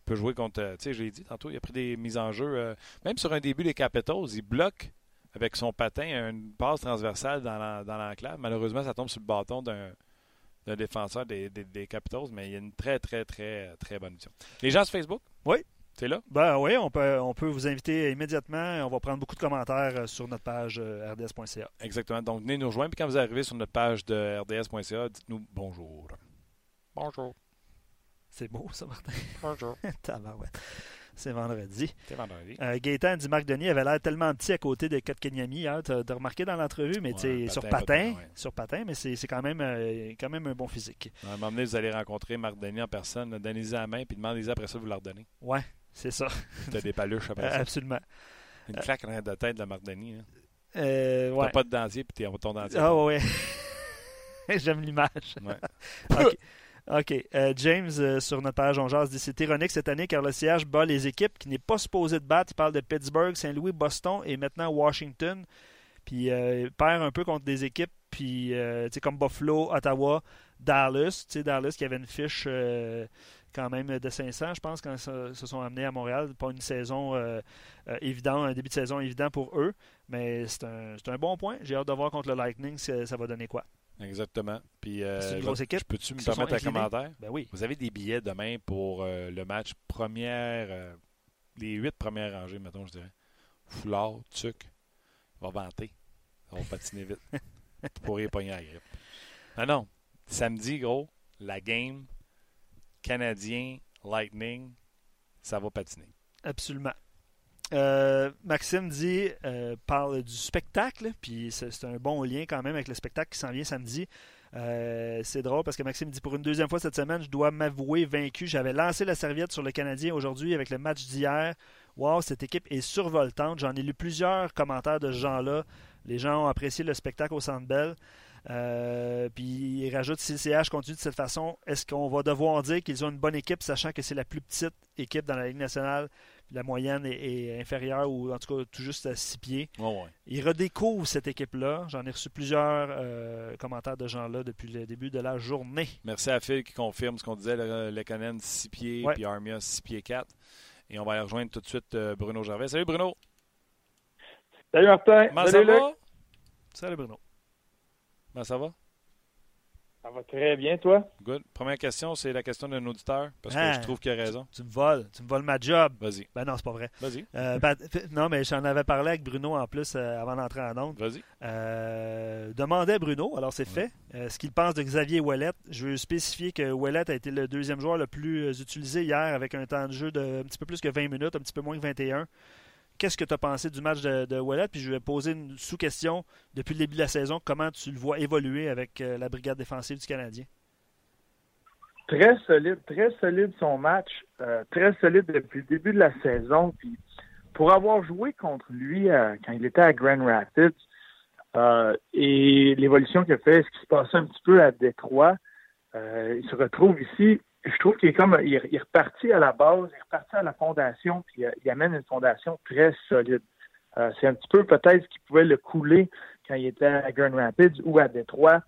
Il peut jouer contre. Euh, tu sais, je l'ai dit tantôt, il a pris des mises en jeu. Euh, même sur un début des Capitals, il bloque avec son patin une passe transversale dans l'enclave. Malheureusement, ça tombe sur le bâton d'un défenseur des, des, Capitals, mais il y a une très, très, très, très bonne vision. Les gens sur Facebook? Oui. C'est là? Ben oui, on peut, on peut vous inviter immédiatement. On va prendre beaucoup de commentaires euh, sur notre page euh, rds.ca. Exactement. Donc, venez nous rejoindre. Puis quand vous arrivez sur notre page de rds.ca, dites-nous bonjour. Bonjour. C'est beau, ça, Martin. Bonjour. *laughs* C'est vendredi. C'est vendredi. Euh, Gaétan dit Marc Denis avait l'air tellement petit à côté de Kotkaniemi hier. Tu as, remarqué dans l'entrevue, mais Ouais, sur patin, patin, patin, ouais. sur patin, mais c'est c'est quand même, euh, quand même un bon physique. À un moment donné, vous allez rencontrer Marc Denis en personne. Donnez-y la main, puis demandez-y après ça, vous leur redonnez. Ouais, c'est ça. *laughs* Tu as des paluches après ça. Absolument. Une claque en de tête de Marc Denis. hein. Euh, ouais. T'as pas de dentier, puis t'es ton dentier. Ah ouais. ouais. *laughs* J'aime l'image. Ouais. *laughs* OK. Euh, James, euh, sur notre page On Jase, dit c'est ironique cette année car le CH bat les équipes qui n'est pas supposé de battre. Il parle de Pittsburgh, Saint-Louis, Boston et maintenant Washington. Puis euh, il perd un peu contre des équipes puis, euh, comme Buffalo, Ottawa, Dallas. Tu sais, Dallas qui avait une fiche euh, quand même de 500, je pense, quand ils se se sont amenés à Montréal. Pas une saison euh, euh, évident, un début de saison évident pour eux. Mais c'est un, bon point. J'ai hâte de voir contre le Lightning ça, ça va donner quoi. Exactement. Puis, euh, C'est une grosse équipe. Peux-tu me permettre un commentaire? Ben oui. Vous avez des billets demain pour euh, le match première, euh, les huit premières rangées, mettons, je dirais. Foulard, Tuc, va vanter. On va patiner vite. *laughs* Vous pourriez pogner la grippe. Ah non. Samedi, gros, la game, Canadien, Lightning, ça va patiner. Absolument. Euh, Maxime dit, euh, parle du spectacle, puis c'est un bon lien quand même avec le spectacle qui s'en vient samedi. Euh, c'est drôle parce que Maxime dit pour une deuxième fois cette semaine, je dois m'avouer vaincu. J'avais lancé la serviette sur le Canadien aujourd'hui avec le match d'hier. Wow, cette équipe est survoltante. J'en ai lu plusieurs commentaires de ce genre-là. Les gens ont apprécié le spectacle au Centre Bell. Euh, puis il rajoute si le CH continue de cette façon, est-ce qu'on va devoir dire qu'ils ont une bonne équipe, sachant que c'est la plus petite équipe dans la Ligue nationale, la moyenne est, est inférieure ou en tout cas tout juste à 6 pieds? Ouais, ouais. Il redécouvre cette équipe-là. J'en ai reçu plusieurs euh, commentaires de gens-là depuis le début de la journée. Merci à Phil qui confirme ce qu'on disait. Le, le Conan 6 pieds, Ouais. puis Armia 6 pieds 4. Et on va aller rejoindre tout de suite euh, Bruno Gervais. Salut Bruno. Salut Martin. Comment ça Salut Luc. va? Salut Bruno. Comment ça va? Ça va très bien, toi? Good. Première question, c'est la question d'un auditeur, parce que Ah. je trouve qu'il a raison. Tu me voles. Tu me voles ma job. Vas-y, Ben non, c'est pas vrai. vas-y, Euh, ben, non, mais j'en avais parlé avec Bruno en plus euh, avant d'entrer en onde. vas-y. Euh, demandait à Bruno, alors c'est fait, euh, ce qu'il pense de Xavier Ouellet. Je veux spécifier que Ouellet a été le deuxième joueur le plus utilisé hier avec un temps de jeu de un petit peu plus que 20 minutes, un petit peu moins que 21. Qu'est-ce que tu as pensé du match de, de? Puis je vais poser une sous-question depuis le début de la saison. Comment tu le vois évoluer avec euh, la brigade défensive du Canadien? Très solide, très solide son match. euh, très solide depuis le début de la saison. Puis pour avoir joué contre lui euh, quand il était à Grand Rapids et l'évolution qu'il a fait, ce qui se passait un petit peu à Détroit, il se retrouve ici. Je trouve qu'il est comme il, est- il reparti à la base, il est reparti à la fondation, puis euh, il amène une fondation très solide. Euh, c'est un petit peu peut-être ce qui pouvait le couler quand il était à Grand Rapids ou à Détroit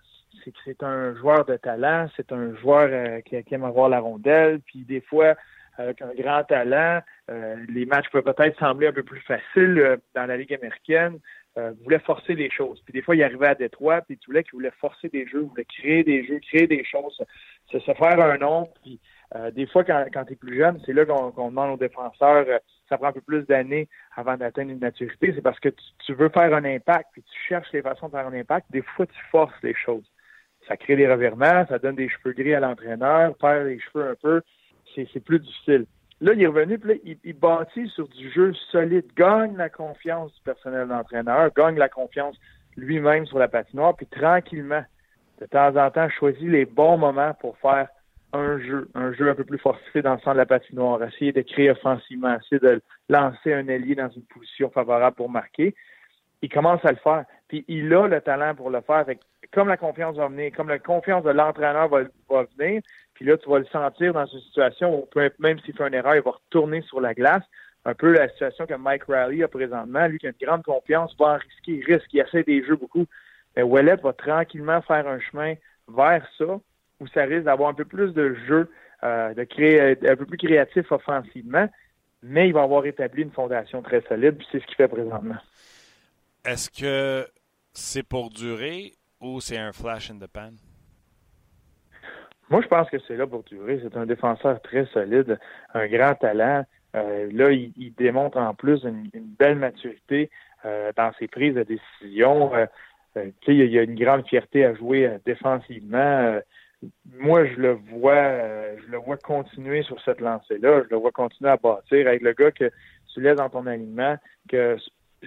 c'est que c'est un joueur de talent, c'est un joueur euh, qui, aime avoir la rondelle, puis des fois, avec un grand talent, euh, les matchs peuvent peut-être sembler un peu plus faciles euh, dans la Ligue américaine, euh, voulait forcer les choses. Puis des fois, il arrivait à Détroit, puis tu voulais qu'il voulait forcer des jeux, voulait créer des jeux, créer des choses, se, se faire un nom, puis euh, des fois, quand, quand tu es plus jeune, c'est là qu'on demande aux défenseurs, euh, ça prend un peu plus d'années avant d'atteindre une maturité, c'est parce que tu, tu veux faire un impact, puis tu cherches les façons de faire un impact, des fois, tu forces les choses. Ça crée des revirements, ça donne des cheveux gris à l'entraîneur, perd les cheveux un peu, c'est c'est plus difficile. Là, il est revenu, puis là, il, il bâtit sur du jeu solide, gagne la confiance du personnel d'entraîneur, gagne la confiance lui-même sur la patinoire, puis tranquillement, de temps en temps, choisit les bons moments pour faire un jeu, un jeu un peu plus fortifié dans le centre de la patinoire, essayer de créer offensivement, essayer de lancer un ailier dans une position favorable pour marquer. Il commence à le faire. Puis il a le talent pour le faire. Comme la confiance va venir, comme la confiance de l'entraîneur va, venir, puis là, tu vas le sentir dans une situation où même s'il fait une erreur, il va retourner sur la glace. Un peu la situation que Mike Riley a présentement. Lui qui a une grande confiance, va en risquer, il risque, il essaie des jeux beaucoup. Mais Ouellet va tranquillement faire un chemin vers ça, où ça risque d'avoir un peu plus de jeu, euh, de créer un peu plus créatif offensivement, mais il va avoir établi une fondation très solide, puis c'est ce qu'il fait présentement. Est-ce que c'est pour durer ou c'est un flash in the pan? Moi, je pense que c'est là pour durer. C'est un défenseur très solide, un grand talent. Euh, là, il, il démontre en plus une, une belle maturité euh, dans ses prises de décision. Euh, euh, il y a une grande fierté à jouer euh, défensivement. Euh, moi, je le vois, euh, je le vois continuer sur cette lancée-là. Je le vois continuer à bâtir avec le gars que tu laisses dans ton alignement, que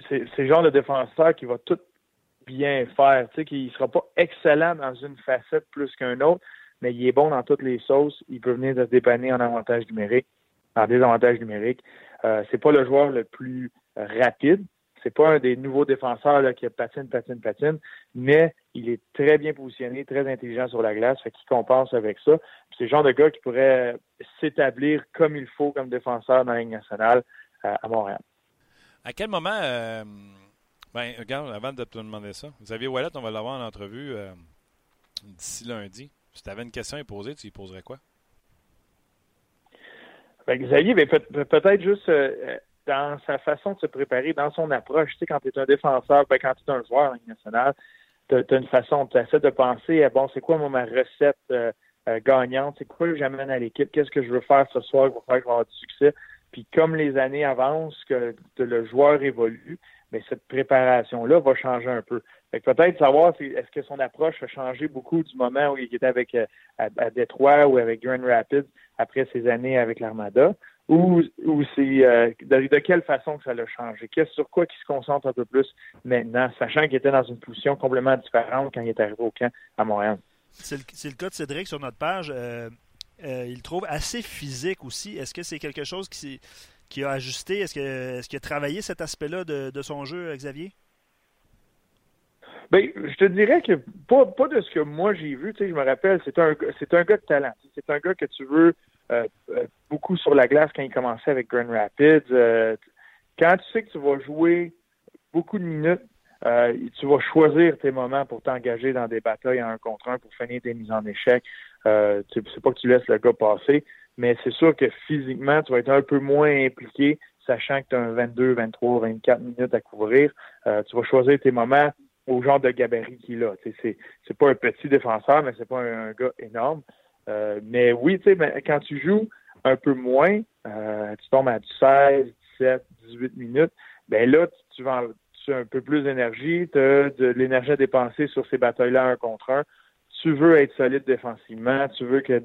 c'est le genre de défenseur qui va tout bien faire. Tu sais, qu'il sera pas excellent dans une facette plus qu'un autre, mais il est bon dans toutes les sauces. Il peut venir se dépanner en avantage numérique, en désavantage numérique. Euh, c'est pas le joueur le plus rapide, c'est pas un des nouveaux défenseurs là, qui patine, patine, patine, mais il est très bien positionné, très intelligent sur la glace, fait qu'il compense avec ça. C'est le genre de gars qui pourrait s'établir comme il faut comme défenseur dans la Ligue nationale euh, à Montréal. À quel moment, euh, ben, regarde, avant de te demander ça, Xavier Wallet, on va l'avoir en entrevue euh, d'ici lundi. Si tu avais une question à poser, tu lui poserais quoi? Ben, Xavier, ben, peut-être juste dans sa façon de se préparer, dans son approche. Tu sais, quand tu es un défenseur, ben, quand tu es un joueur national, tu as, une façon, de penser, bon, c'est quoi ma recette euh, euh, gagnante? C'est quoi que j'amène à l'équipe? Qu'est-ce que je veux faire ce soir pour faire que je vais avoir du succès? Puis comme les années avancent, que le joueur évolue, mais cette préparation-là va changer un peu. peut-être savoir si, est-ce que son approche a changé beaucoup du moment où il était avec euh, à, à Détroit ou avec Grand Rapids après ses années avec l'Armada, ou, ou c'est euh, de, quelle façon que ça l'a changé? Qu'est-ce sur quoi il se concentre un peu plus maintenant, sachant qu'il était dans une position complètement différente quand il est arrivé au camp à Montréal? C'est le, cas de Cédric sur notre page. Euh, euh, il trouve assez physique aussi. Est-ce que c'est quelque chose qui, qui a ajusté? Est-ce qu'il est a travaillé cet aspect-là de, son jeu, Xavier? Ben, je te dirais que pas, pas de ce que moi j'ai vu. Tu sais, je me rappelle, c'est un, c'est un gars de talent. C'est un gars que tu veux beaucoup sur la glace quand il commençait avec Grand Rapids. Euh, quand tu sais que tu vas jouer beaucoup de minutes, tu vas choisir tes moments pour t'engager dans des batailles en un contre un pour finir des mises en échec. Euh, c'est pas que tu laisses le gars passer, mais c'est sûr que physiquement, tu vas être un peu moins impliqué, sachant que tu as un 22, 23, 24 minutes à couvrir. tu vas choisir tes moments au genre de gabarit qu'il a. C'est, c'est pas un petit défenseur, mais c'est pas un gars énorme. Euh, mais oui, tu sais, quand tu joues un peu moins, euh, tu tombes à 16, 17, 18 minutes, ben là, tu, vas tu as un peu plus d'énergie, tu as de l'énergie à dépenser sur ces batailles-là un contre un. Tu veux être solide défensivement, tu veux que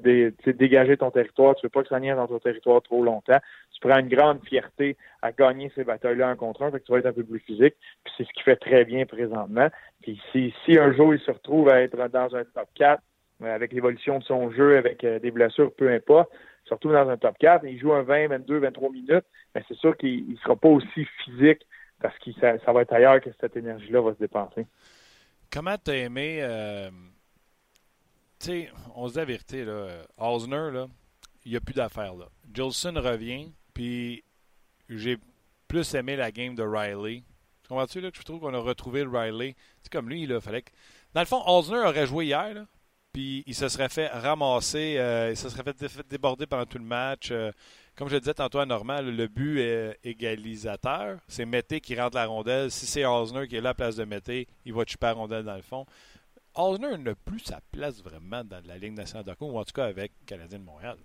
dégager ton territoire, tu veux pas que ça dans ton territoire trop longtemps. Tu prends une grande fierté à gagner ces batailles-là un contre un, fait que tu vas être un peu plus physique. Puis c'est ce qui fait très bien présentement. Puis si, si un jour il se retrouve à être dans un top 4, euh, avec l'évolution de son jeu, avec euh, des blessures, peu importe, surtout dans un top 4, il joue un 20, 22, 23 minutes, mais c'est sûr qu'il ne sera pas aussi physique parce que ça, va être ailleurs que cette énergie-là va se dépenser. Comment t'as aimé euh, tu sais, on se dit la vérité, là, Osner, là, il n'y a plus d'affaires là. Jolson revient, puis j'ai plus aimé la game de Riley. Comprends-tu là, que je trouve qu'on a retrouvé le Riley? C'est comme lui, il fallait que. Dans le fond, Osner aurait joué hier, là, puis il se serait fait ramasser, euh, il se serait fait déborder pendant tout le match. Euh, comme je disais tantôt à Normand, le but est égalisateur. C'est Mété qui rentre la rondelle. Si c'est Osner qui est là à la place de Mété, il va chipper la rondelle dans le fond. Osner n'a plus sa place vraiment dans la Ligue nationale de ou en tout cas avec le Canadien de Montréal.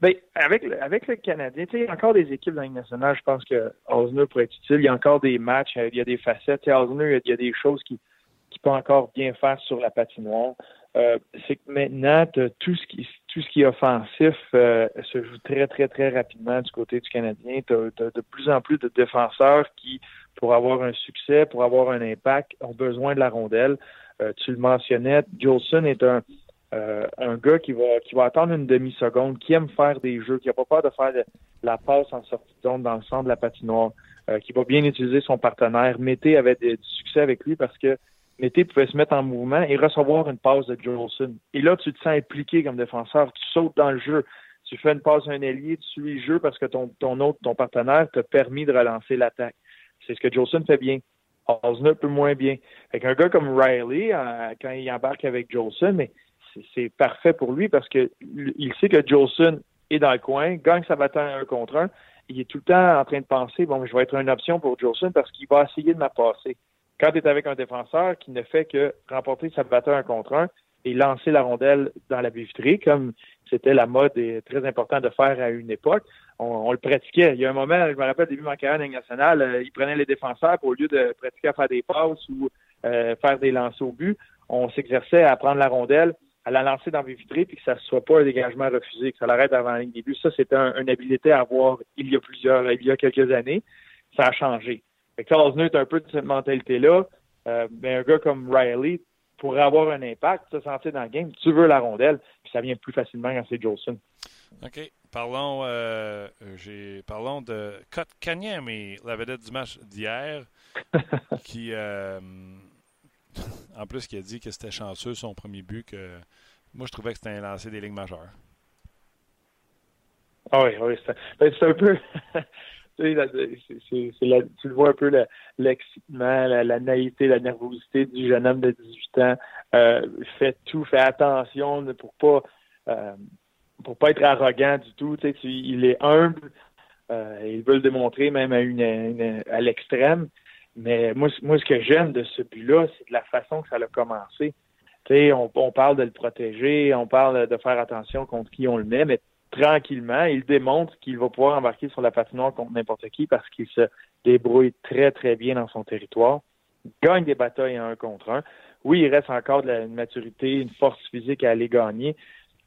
Bien, avec, avec le Canadien, il y a encore des équipes dans la Ligue nationale, je pense que Osner pourrait être utile. Il y a encore des matchs, il y a des facettes. Osner, il y a des choses qui peut encore bien faire sur la patinoire. Euh, c'est que maintenant, tout ce qui tout ce qui est offensif euh, se joue très, très, très rapidement du côté du Canadien. Tu as, de plus en plus de défenseurs qui, pour avoir un succès, pour avoir un impact, ont besoin de la rondelle. Euh, tu le mentionnais, Jolson est un, un gars qui va qui va attendre une demi-seconde, qui aime faire des jeux, qui n'a pas peur de faire la passe en sortie de zone dans le centre de la patinoire, qui va bien utiliser son partenaire. Mété avait du succès avec lui parce que Mété pouvait se mettre en mouvement et recevoir une passe de Jolson. Et là, tu te sens impliqué comme défenseur, tu sautes dans le jeu, tu fais une passe à un ailier, tu suis le jeu parce que ton, ton autre, ton partenaire t'a permis de relancer l'attaque. C'est ce que Jolson fait bien. Osner peu moins bien. Avec un gars comme Riley, euh, quand il embarque avec Jolson, c'est parfait pour lui parce que il sait que Jolson est dans le coin, gagne sa bataille un contre un. Il est tout le temps en train de penser, bon, je vais être une option pour Jolson parce qu'il va essayer de m'appasser. Quand tu es avec un défenseur qui ne fait que remporter sa bataille un contre un et lancer la rondelle dans la vitrée, comme c'était la mode et très important de faire à une époque, on, le pratiquait. Il y a un moment, je me rappelle, début de ma carrière nationale, euh, il prenait les défenseurs pour, au lieu de pratiquer à faire des passes ou euh, faire des lancers au but, on s'exerçait à prendre la rondelle à la lancer dans les vitrées puis que ça ne soit pas un dégagement refusé, que ça l'arrête avant la ligne début. Ça, c'était une habilité à avoir il y a plusieurs, il y a quelques années. Ça a changé. Fait que est un peu de cette mentalité-là. Euh, mais un gars comme Riley pourrait avoir un impact, se sentir dans le game. Tu veux la rondelle, puis ça vient plus facilement quand c'est Jolson. OK. Parlons, euh, parlons de Kanyemi, la vedette du match d'hier, *laughs* qui, euh, *laughs* en plus, qui a dit que c'était chanceux son premier but, que moi, je trouvais que c'était un lancer des lignes majeures. Ah oui, oui, c'est un ben, peu. *laughs* tu, le vois un peu l'excitement, la, naïveté, la nervosité du jeune homme de 18 ans. Euh, tout, fait attention pour pas euh, pour pas être arrogant du tout. Tu, il est humble. Euh, il veut le démontrer même à une, à l'extrême. Mais moi, moi, ce que j'aime de ce but-là, c'est de la façon que ça a commencé. Tu on, on parle de le protéger, on parle de faire attention contre qui on le met, mais tranquillement, il démontre qu'il va pouvoir embarquer sur la patinoire contre n'importe qui parce qu'il se débrouille très, très bien dans son territoire, gagne des batailles en un contre un. Oui, il reste encore de la, une maturité, une force physique à aller gagner,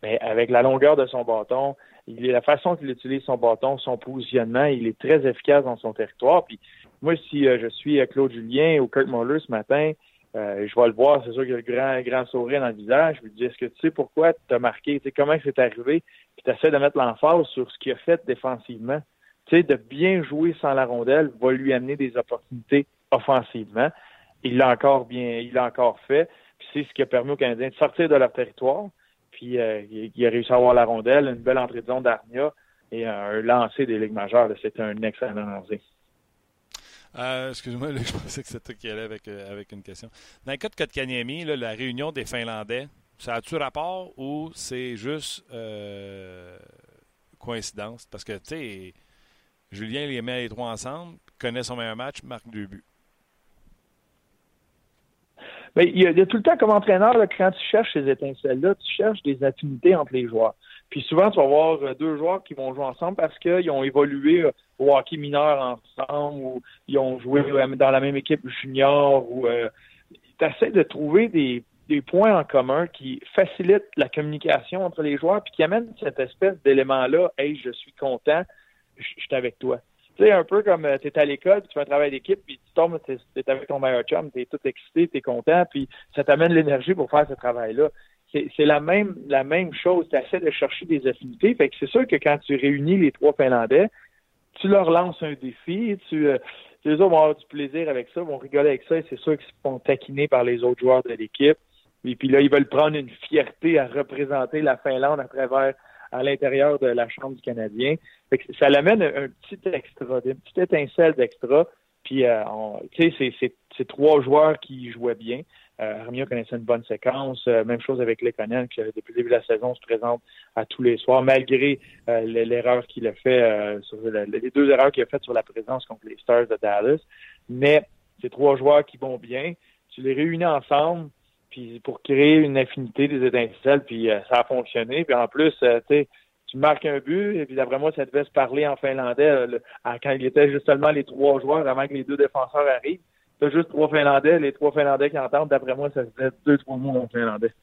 mais avec la longueur de son bâton, il la façon qu'il utilise son bâton, son positionnement, il est très efficace dans son territoire. Puis moi, si euh, je suis euh, Claude Julien ou Kurt Muller ce matin, euh, je vais le voir, c'est sûr qu'il a le grand, grand sourire dans le visage. Je lui dis, est-ce que tu sais pourquoi tu as marqué? Tu comment c'est arrivé? Puis tu essaies de mettre l'emphase sur ce qu'il a fait défensivement. Tu sais, de bien jouer sans la rondelle va lui amener des opportunités offensivement. Il l'a encore bien, il l'a encore fait. Puis c'est ce qui a permis aux Canadiens de sortir de leur territoire. Puis euh, il, a réussi à avoir la rondelle, une belle entrée de zone d'Arnia et un lancer des ligues majeures. C'était un excellent lancé. Euh, excuse-moi, *laughs* je pensais que c'était toi qui allais avec, euh, avec une question. Dans le cas de Kotkaniemi, la réunion des Finlandais, ça a-tu rapport ou c'est juste euh, coïncidence? Parce que, tu sais, Julien les met les trois ensemble, connaît son meilleur match, marque deux buts. Mais il y, a, tout le temps, comme entraîneur, quand tu cherches ces étincelles-là, tu cherches des affinités entre les joueurs. Puis souvent, tu vas avoir euh, deux joueurs qui vont jouer ensemble parce qu'ils ont évolué euh, au hockey mineur ensemble ou ils ont joué dans la même équipe junior ou tu essaies de trouver des, des points en commun qui facilitent la communication entre les joueurs puis qui amènent cette espèce d'élément-là. Hey, je suis content, je suis avec toi. Tu sais, un peu comme tu es à l'école, tu fais un travail d'équipe, puis tu tombes, tu es, avec ton meilleur chum, tu es tout excité, tu es content, puis ça t'amène l'énergie pour faire ce travail-là c'est la même, la même chose. Tu essaies de chercher des affinités. Fait que c'est sûr que quand tu réunis les trois Finlandais, tu leur lances un défi, tu, euh, les autres vont avoir du plaisir avec ça, vont rigoler avec ça, et c'est sûr qu'ils se font taquiner par les autres joueurs de l'équipe. Et puis là, ils veulent prendre une fierté à représenter la Finlande à travers à l'intérieur de la Chambre du Canadien. Fait que ça l'amène un petit extra, une petite étincelle d'extra. Puis, euh, tu sais, c'est trois joueurs qui jouaient bien. Euh, Armia connaissait une bonne séquence. Euh, même chose avec Lekonen, qui depuis le début de la saison se présente à tous les soirs, malgré euh, l'erreur qu'il a fait, euh, sur les deux erreurs qu'il a faites sur la présence contre les Stars de Dallas. Mais ces trois joueurs qui vont bien, tu les réunis ensemble, puis pour créer une affinité des étincelles, puis ça a fonctionné. Puis en plus, tu sais, tu marques un but, et puis d'après moi, ça devait se parler en finlandais quand il était justement les trois joueurs avant que les deux défenseurs arrivent. T'as juste trois Finlandais, les trois Finlandais qui entendent, d'après moi, ça fait deux, trois mots en finlandais.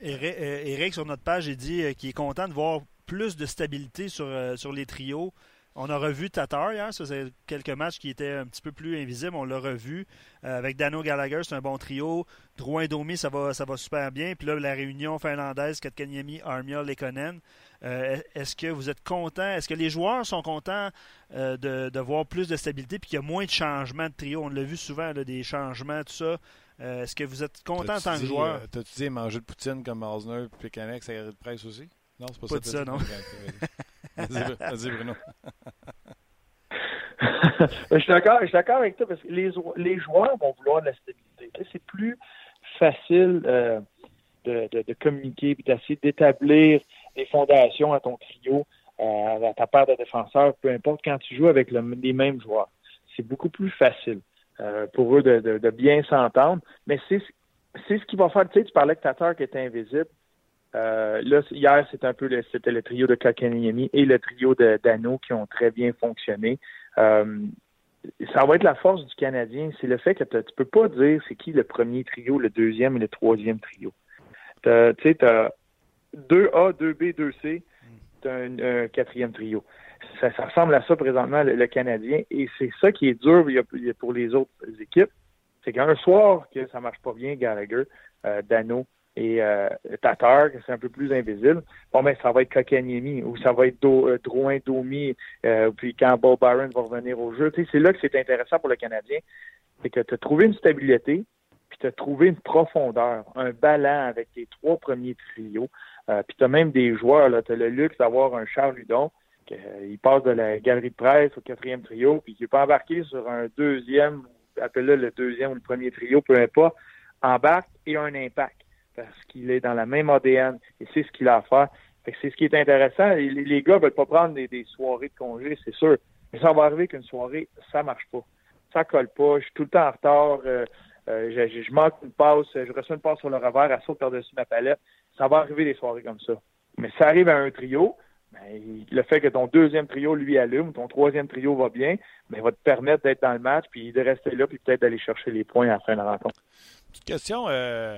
Eric, sur notre page, il dit euh, qu'il est content de voir plus de stabilité sur, euh, sur les trios. On a revu Tatar hier, ça c'est quelques matchs qui étaient un petit peu plus invisibles, on l'a revu. Euh, avec Dano Gallagher, c'est un bon trio. Drouin Domi, ça va, ça va super bien. Puis là, la réunion finlandaise, Katkaniemi, Armia, Lekonen. Euh, est-ce que vous êtes content? Est-ce que les joueurs sont contents euh, de, voir plus de stabilité puis qu'il y a moins de changements de trio? On l'a vu souvent, des changements, tout ça. Euh, est-ce que vous êtes content en tant que joueur? T'as-tu dit manger de poutine comme Osner et Pécanex ça de presse aussi? Non, c'est pas, pas ça. ça non. *laughs* Vas-y, Bruno. *laughs* je suis d'accord avec toi parce que les, joueurs vont vouloir de la stabilité. C'est plus facile de, de, communiquer et d'essayer d'établir des fondations à ton trio, euh, à ta paire de défenseurs, peu importe, quand tu joues avec les mêmes joueurs. C'est beaucoup plus facile euh, pour eux de, bien s'entendre. Mais c'est ce qui va faire, tu sais, tu parlais de Tatar qui était invisible. Euh, là, hier, c'était un peu le, trio de Kakaniemi et le trio de Dano qui ont très bien fonctionné. ça va être la force du Canadien, c'est le fait que tu peux pas dire c'est qui le premier trio, le deuxième et le troisième trio tu as 2A, 2B, 2C, tu as un, quatrième trio. Ça, ressemble à ça présentement, le, Canadien, et c'est ça qui est dur pour les autres équipes. C'est qu'un soir que ça marche pas bien, Gallagher, euh, Dano et euh, Tatar, c'est un peu plus invisible, bon, ben, ça va être Kokaniemi ou ça va être Do, euh, Drouin, Domi, euh, puis quand Bob Byron va revenir au jeu. C'est là que c'est intéressant pour le Canadien, c'est que tu as trouvé une stabilité, puis tu as trouvé une profondeur, un ballon avec tes trois premiers trios, euh, puis tu as même des joueurs, tu as le luxe d'avoir un Charles Ludon, qui il passe de la galerie de presse au quatrième trio, puis qui peut embarquer sur un deuxième, appelle-le le deuxième ou le premier trio, peu importe, embarque et un impact parce qu'il est dans la même ADN et c'est ce qu'il a à faire. c'est ce qui est intéressant. Les, les gars veulent pas prendre des, soirées de congé, c'est sûr. Mais ça va arriver qu'une soirée, ça marche pas. Ça colle pas. Je suis tout le temps en retard. Euh, euh, je, manque une passe. Je reçois une passe sur le revers. Elle saute par-dessus ma palette. Ça va arriver des soirées comme ça. Mais ça arrive à un trio. Ben, le fait que ton deuxième trio lui allume, ton troisième trio va bien, mais ben, va te permettre d'être dans le match, puis de rester là, puis peut-être d'aller chercher les points à la fin de la rencontre. Petite question, euh,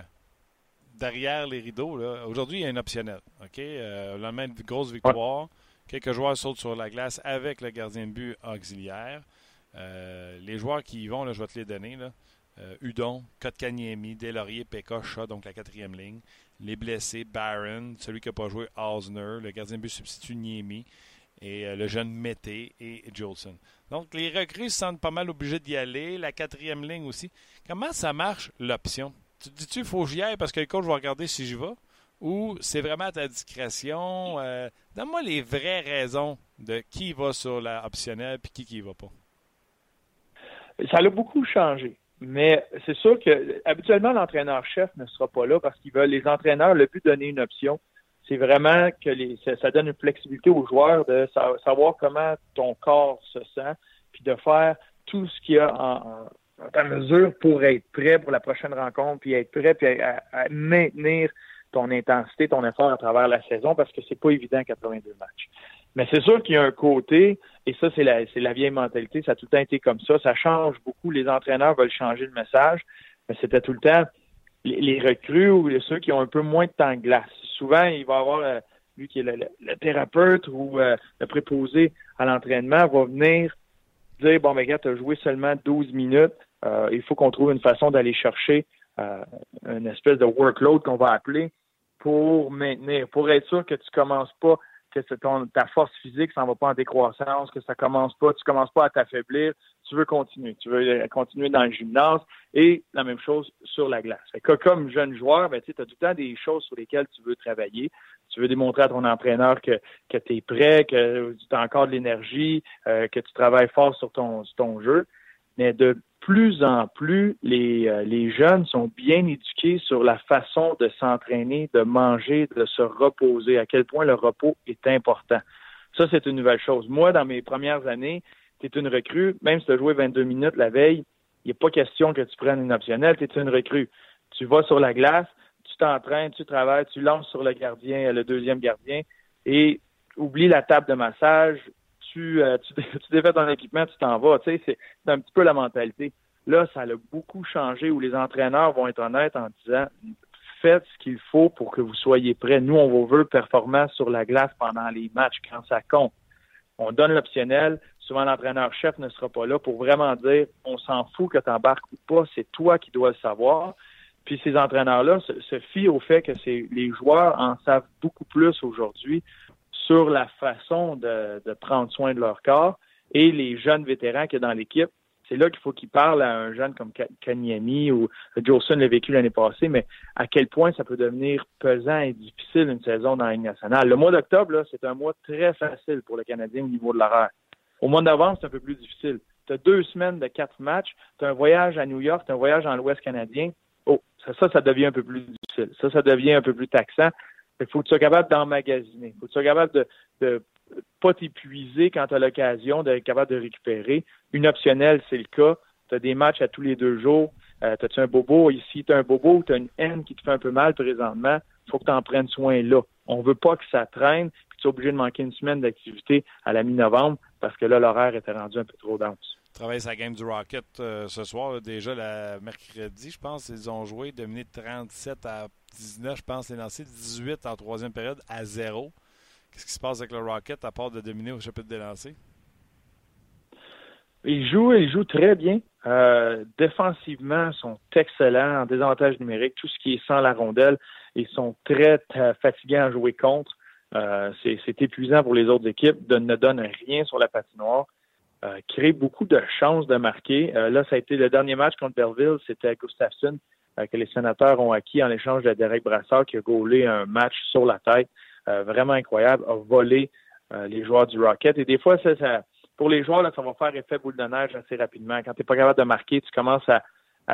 derrière les rideaux, aujourd'hui, il y a un optionnel. OK? Euh, le lendemain de grosse victoire, quelques joueurs sautent sur la glace avec le gardien de but auxiliaire. Euh, les joueurs qui y vont, je vais te les donner. Là. Euh, Udon, Kotkaniemi, Delaurier, Pekka, donc la quatrième ligne. Les blessés, Barron, celui qui n'a pas joué, Osner, le gardien de but substitut, Niemi, et euh, le jeune Mété et Jolson. Donc, les recrues se sentent pas mal obligés d'y aller. La quatrième ligne aussi. Comment ça marche, l'option? Tu dis-tu, il faut que j'y aille parce que le coach va regarder si j'y vais? Ou c'est vraiment à ta discrétion? Euh, donne-moi les vraies raisons de qui va sur la optionnelle et qui qui va pas. Ça a beaucoup changé. Mais c'est sûr que habituellement, l'entraîneur-chef ne sera pas là parce qu'ils veulent les entraîneurs, le but de donner une option, c'est vraiment que les, ça, donne une flexibilité aux joueurs de savoir comment ton corps se sent, puis de faire tout ce qu'il y a en, en mesure pour être prêt pour la prochaine rencontre, puis être prêt, puis à, maintenir ton intensité, ton effort à travers la saison, parce que c'est pas évident 82 matchs. Mais c'est sûr qu'il y a un côté, et ça, c'est la, c'est la vieille mentalité, ça a tout le temps été comme ça, ça change beaucoup, les entraîneurs veulent changer le message, mais c'était tout le temps les, recrues ou ceux qui ont un peu moins de temps de glace. Souvent, il va y avoir, euh, lui qui est le, thérapeute ou euh, le préposé à l'entraînement, va venir dire, bon, mais gars, tu as joué seulement 12 minutes, euh, il faut qu'on trouve une façon d'aller chercher euh, une espèce de workload qu'on va appeler pour maintenir, pour être sûr que tu commences pas, que ton, ta force physique s'en va pas en décroissance, que ça commence pas, tu commences pas à t'affaiblir, tu veux continuer, tu veux continuer dans le gymnase et la même chose sur la glace. que comme jeune joueur, ben, tu as tout le temps des choses sur lesquelles tu veux travailler. Tu veux démontrer à ton entraîneur que, que tu es prêt, que tu as encore de l'énergie, euh, que tu travailles fort sur ton, sur ton jeu. Mais de plus en plus, les, euh, les jeunes sont bien éduqués sur la façon de s'entraîner, de manger, de se reposer, à quel point le repos est important. Ça, c'est une nouvelle chose. Moi, dans mes premières années, tu es une recrue, même si tu as joué 22 minutes la veille, il n'est pas question que tu prennes une optionnelle, tu es une recrue. Tu vas sur la glace, tu t'entraînes, tu travailles, tu lances sur le gardien, le deuxième gardien, et oublie la table de massage, tu, euh, ton équipement, tu t'en vas. C'est un petit peu la mentalité. Là, ça a beaucoup changé où les entraîneurs vont être honnêtes en disant faites ce qu'il faut pour que vous soyez prêts. Nous, on veut performance sur la glace pendant les matchs quand ça compte. On donne l'optionnel. Souvent, l'entraîneur-chef ne sera pas là pour vraiment dire on s'en fout que tu embarques ou pas, c'est toi qui dois le savoir. Puis ces entraîneurs-là se, fient au fait que les joueurs en savent beaucoup plus aujourd'hui sur la façon de, prendre soin de leur corps et les jeunes vétérans qu'il y a dans l'équipe. C'est là qu'il faut qu'ils parlent à un jeune comme Kanyemi ou Jolson l'a vécu l'année passée, mais à quel point ça peut devenir pesant et difficile une saison dans la nationale. Le mois d'octobre, c'est un mois très facile pour le Canadien au niveau de l'horaire. Au mois d'avant, c'est un peu plus difficile. Tu as deux semaines de quatre matchs, tu as un voyage à New York, tu as un voyage dans l'Ouest canadien. Oh, ça, ça devient un peu plus difficile. Ça, ça devient un peu plus taxant. Il faut que tu sois capable d'emmagasiner. Il faut que tu sois capable de, de pas t'épuiser quand tu as l'occasion d'être capable de récupérer. Une optionnelle, c'est le cas. Tu as des matchs à tous les deux jours. Euh, T'as-tu un bobo? Ici, tu as un bobo ou tu as une haine qui te fait un peu mal présentement. Faut que tu en prennes soin là. On veut pas que ça traîne tu es obligé de manquer une semaine d'activité à la mi-novembre parce que là, l'horaire était rendu un peu trop dense. Travaille sa game du Rocket ce soir. Déjà, le mercredi, je pense, ils ont joué, dominé 37 à 19, je pense, les lancés 18 en troisième période à 0. Qu'est-ce qui se passe avec le Rocket à part de dominer au chapitre des lancers? Ils jouent, ils jouent très bien. Euh, défensivement, ils sont excellents en désavantage numérique. Tout ce qui est sans la rondelle, ils sont très fatigués à jouer contre. Euh, c'est épuisant pour les autres équipes. Ne donne rien sur la patinoire. Euh, beaucoup de chances de marquer. Euh, là, ça a été le dernier match contre Belleville. C'était Gustafsson euh, que les sénateurs ont acquis en échange de Derek Brassard qui a gaulé un match sur la tête. vraiment incroyable. A volé les joueurs du Rocket. Et des fois, ça, ça pour les joueurs, là, ça va faire effet boule de neige assez rapidement. Quand tu n'es pas capable de marquer, tu commences à,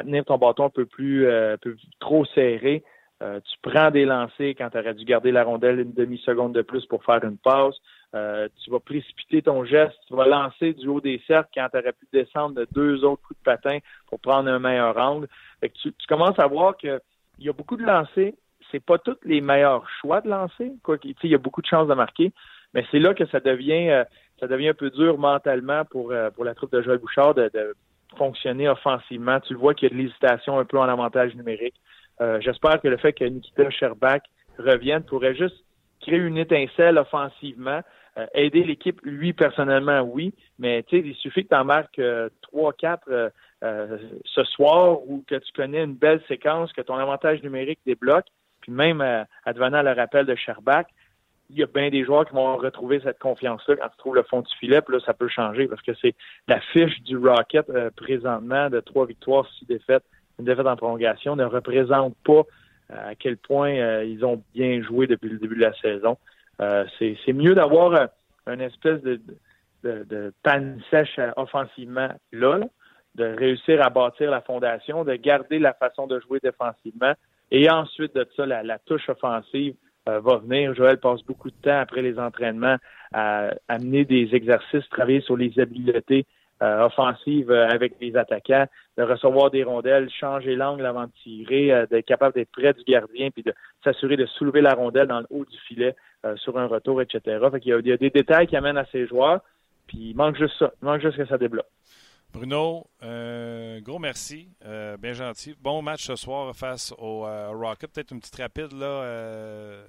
tenir ton bâton un peu plus, euh, peu trop serré. Euh, tu prends des lancers quand tu aurais dû garder la rondelle une demi-seconde de plus pour faire une passe. Euh, tu vas précipiter ton geste. Tu vas lancer du haut des cercles quand tu aurais pu descendre de deux autres coups de patin pour prendre un meilleur angle. tu, commences à voir qu'il y a beaucoup de lancers. C'est pas tous les meilleurs choix de lancer. Quoi, il y a beaucoup de chances de marquer. Mais c'est là que ça devient ça devient un peu dur mentalement pour, euh, pour la troupe de Joël Bouchard de, fonctionner offensivement. Tu le vois qu'il y a de l'hésitation un peu en avantage numérique. Euh, j'espère que le fait que Nikita Sherbak revienne pourrait juste créer une étincelle offensivement, euh, aider l'équipe, lui personnellement, oui, mais il suffit que tu en marques trois, quatre ce soir ou que tu connais une belle séquence, que ton avantage numérique débloque, puis même advenant le rappel de Sherbak, il y a bien des joueurs qui vont retrouver cette confiance-là quand tu trouves le fond du filet, puis là, ça peut changer parce que c'est la fiche du Rocket euh, présentement de trois victoires, six défaites, une défaite en prolongation ne représente pas euh, à quel point euh, ils ont bien joué depuis le début de la saison. C'est mieux d'avoir une espèce de, de, de panne sèche offensivement là, de réussir à bâtir la fondation, de garder la façon de jouer défensivement, et ensuite de ça, la touche offensive euh, va venir. Joël passe beaucoup de temps après les entraînements à amener des exercices, travailler sur les habiletés euh, offensives euh, avec les attaquants, de recevoir des rondelles, changer l'angle avant de tirer, d'être capable d'être près du gardien, puis de s'assurer de soulever la rondelle dans le haut du filet sur un retour, etc. Fait il, y a, il y a des détails qui amènent à ces joueurs, puis il manque juste ça. Il manque juste que ça débloque. Bruno, euh, gros merci. Euh, bien gentil. Bon match ce soir face au euh, Rocket. Peut-être une petite rapide. là.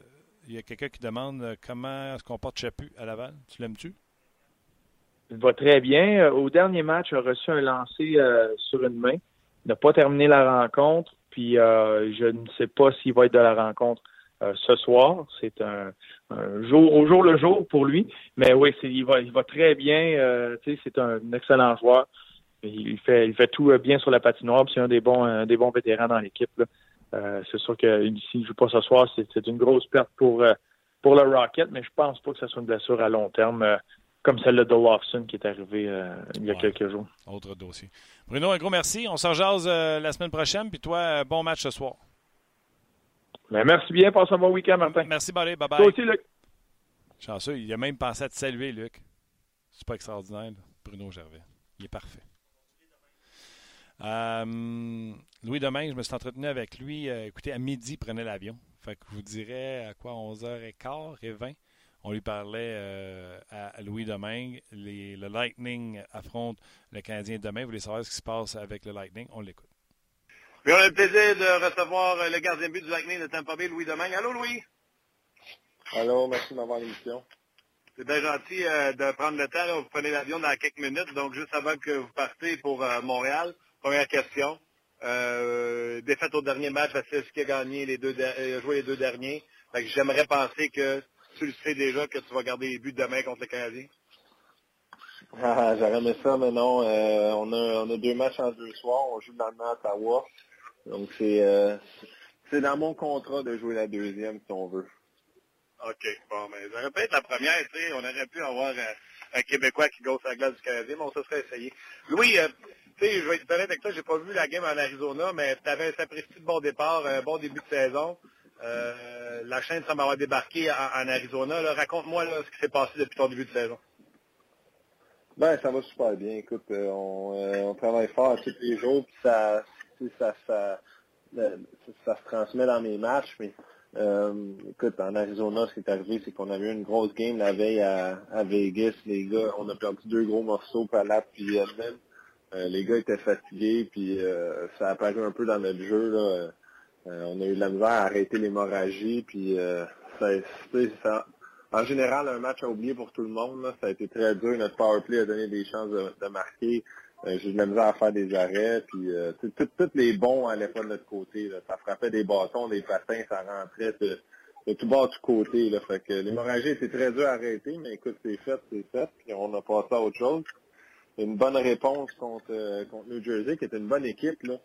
Il y a quelqu'un qui demande comment se comporte Chapu à Laval? Tu l'aimes-tu? Il va très bien. Au dernier match, il a reçu un lancer sur une main. Il n'a pas terminé la rencontre. Puis je ne sais pas s'il va être de la rencontre ce soir. C'est un, jour au jour le jour pour lui. Mais oui, il va, il va très bien. c'est un excellent joueur il fait, il fait tout euh, bien sur la patinoire. C'est un des bons, euh, des bons vétérans dans l'équipe. Euh, c'est sûr que s'il ne joue pas ce soir, c'est une grosse perte pour, pour le Rocket, mais je pense pas que ce soit une blessure à long terme comme celle de Lawson qui est arrivée il y a quelques jours. Autre dossier. Bruno, un gros merci. On s'en jase la semaine prochaine. Puis toi, bon match ce soir. Ben, merci bien. Passe un bon week-end, Martin. Merci, Bye bye. Toi aussi, Luc. Chanceux. Il a même pensé à te saluer, Luc. C'est pas extraordinaire, Bruno Gervais. Il est parfait. Euh, Louis Domingue, je me suis entretenu avec lui. Euh, écoutez, à midi, il prenait l'avion. Fait que je vous dirais à quoi 11h15 et 20. On lui parlait euh, à Louis Domingue. le Lightning affronte le Canadien demain. Vous voulez savoir ce qui se passe avec le Lightning? On l'écoute. On a le plaisir de recevoir le gardien but du Lightning de Tampa Bay, Louis Domingue. Allô, Louis? Allô, merci de m'avoir l'émission. C'est bien gentil de prendre le temps. Vous prenez l'avion dans quelques minutes, donc juste avant que vous partez pour Montréal. Première question. Euh, défaite au dernier match, c'est ce qui a gagné les deux, euh, joué les deux derniers. J'aimerais penser que tu le sais déjà que tu vas garder les buts demain contre les Canadiens. Ah, J'aurais aimé ça, mais non. Euh, on, a, on a deux matchs en deux soirs. On joue dans le Ottawa. Donc c'est euh, c'est dans mon contrat de jouer la deuxième si on veut. OK. Bon, mais ça aurait pu être la première, tu sais. On aurait pu avoir un Québécois qui gosse la glace du Canadien, mais on se serait essayé. Louis, tu sais, je vais être honnête avec toi, j'ai pas vu la game en Arizona, mais tu avais un sapristi de bon départ, un bon début de saison. Euh, la chaîne semble avoir débarqué en, Arizona. Raconte-moi ce qui s'est passé depuis ton début de saison. Ben, ça va super bien. Écoute, euh, euh, on, travaille fort tous les jours, puis ça, ça, ça, ça, se transmet dans mes matchs. Mais écoute, en Arizona, ce qui est arrivé, c'est qu'on avait eu une grosse game la veille à, Vegas. Les gars, on a perdu deux gros morceaux, Palat puis même les gars étaient fatigués, puis ça a apparu un peu dans notre jeu. Là. on a eu de la misère à arrêter l'hémorragie, puis ça, en général, un match à oublier pour tout le monde. Ça a été très dur. Notre power play a donné des chances de, marquer. J'ai eu de la misère à faire des arrêts. Puis tous les bons allaient pas de notre côté. Ça frappait des bâtons, des patins, ça rentrait de tout bas, tout côté. Là. Fait l'hémorragie était très dur à arrêter, mais écoute, c'est fait, c'est fait, on a passé à autre chose. Une bonne réponse contre, euh, contre New Jersey, qui était une bonne équipe. Là.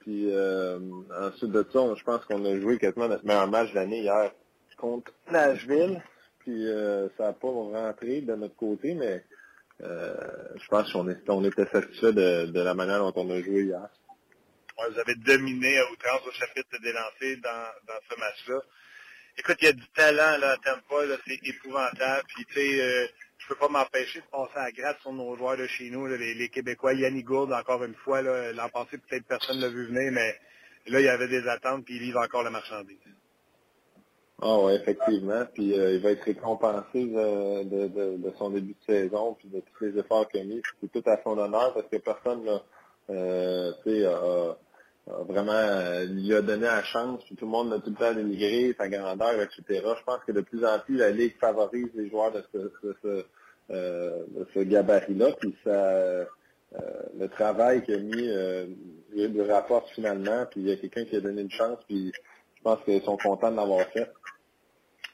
Puis euh, ensuite de ça, je pense qu'on a joué quasiment notre meilleur match de l'année hier contre Nashville. Puis euh, ça n'a pas rentré de notre côté, mais je pense qu'on on était satisfait de, la manière dont on a joué hier. vous avez dominé à outrance au chapitre des lancers dans, dans ce match-là. Écoute, il y a du talent là, à Tampa, c'est épouvantable. Puis tu sais, euh, je peux pas m'empêcher de passer à gratte sur nos joueurs de chez nous, les, Québécois. Yannick Gould, encore une fois, l'an passé, peut-être personne ne l'a vu venir, mais là, il y avait des attentes, puis il livre encore la marchandise. Ah oui, effectivement. Puis euh, il va être récompensé de, de, de, son début de saison, puis de tous les efforts qu'il a mis. C'est tout à son honneur parce que personne là, euh, a, vraiment euh, lui a donné la chance, puis tout le monde l'a tout le temps dénigré, sa grandeur, etc. Je pense que de plus en plus, la Ligue favorise les joueurs de ce, ce, euh, gabarit-là, puis ça, le travail qu'il a mis, euh, le rapporte finalement, puis il y a quelqu'un qui a donné une chance, puis je pense qu'ils sont contents de l'avoir fait.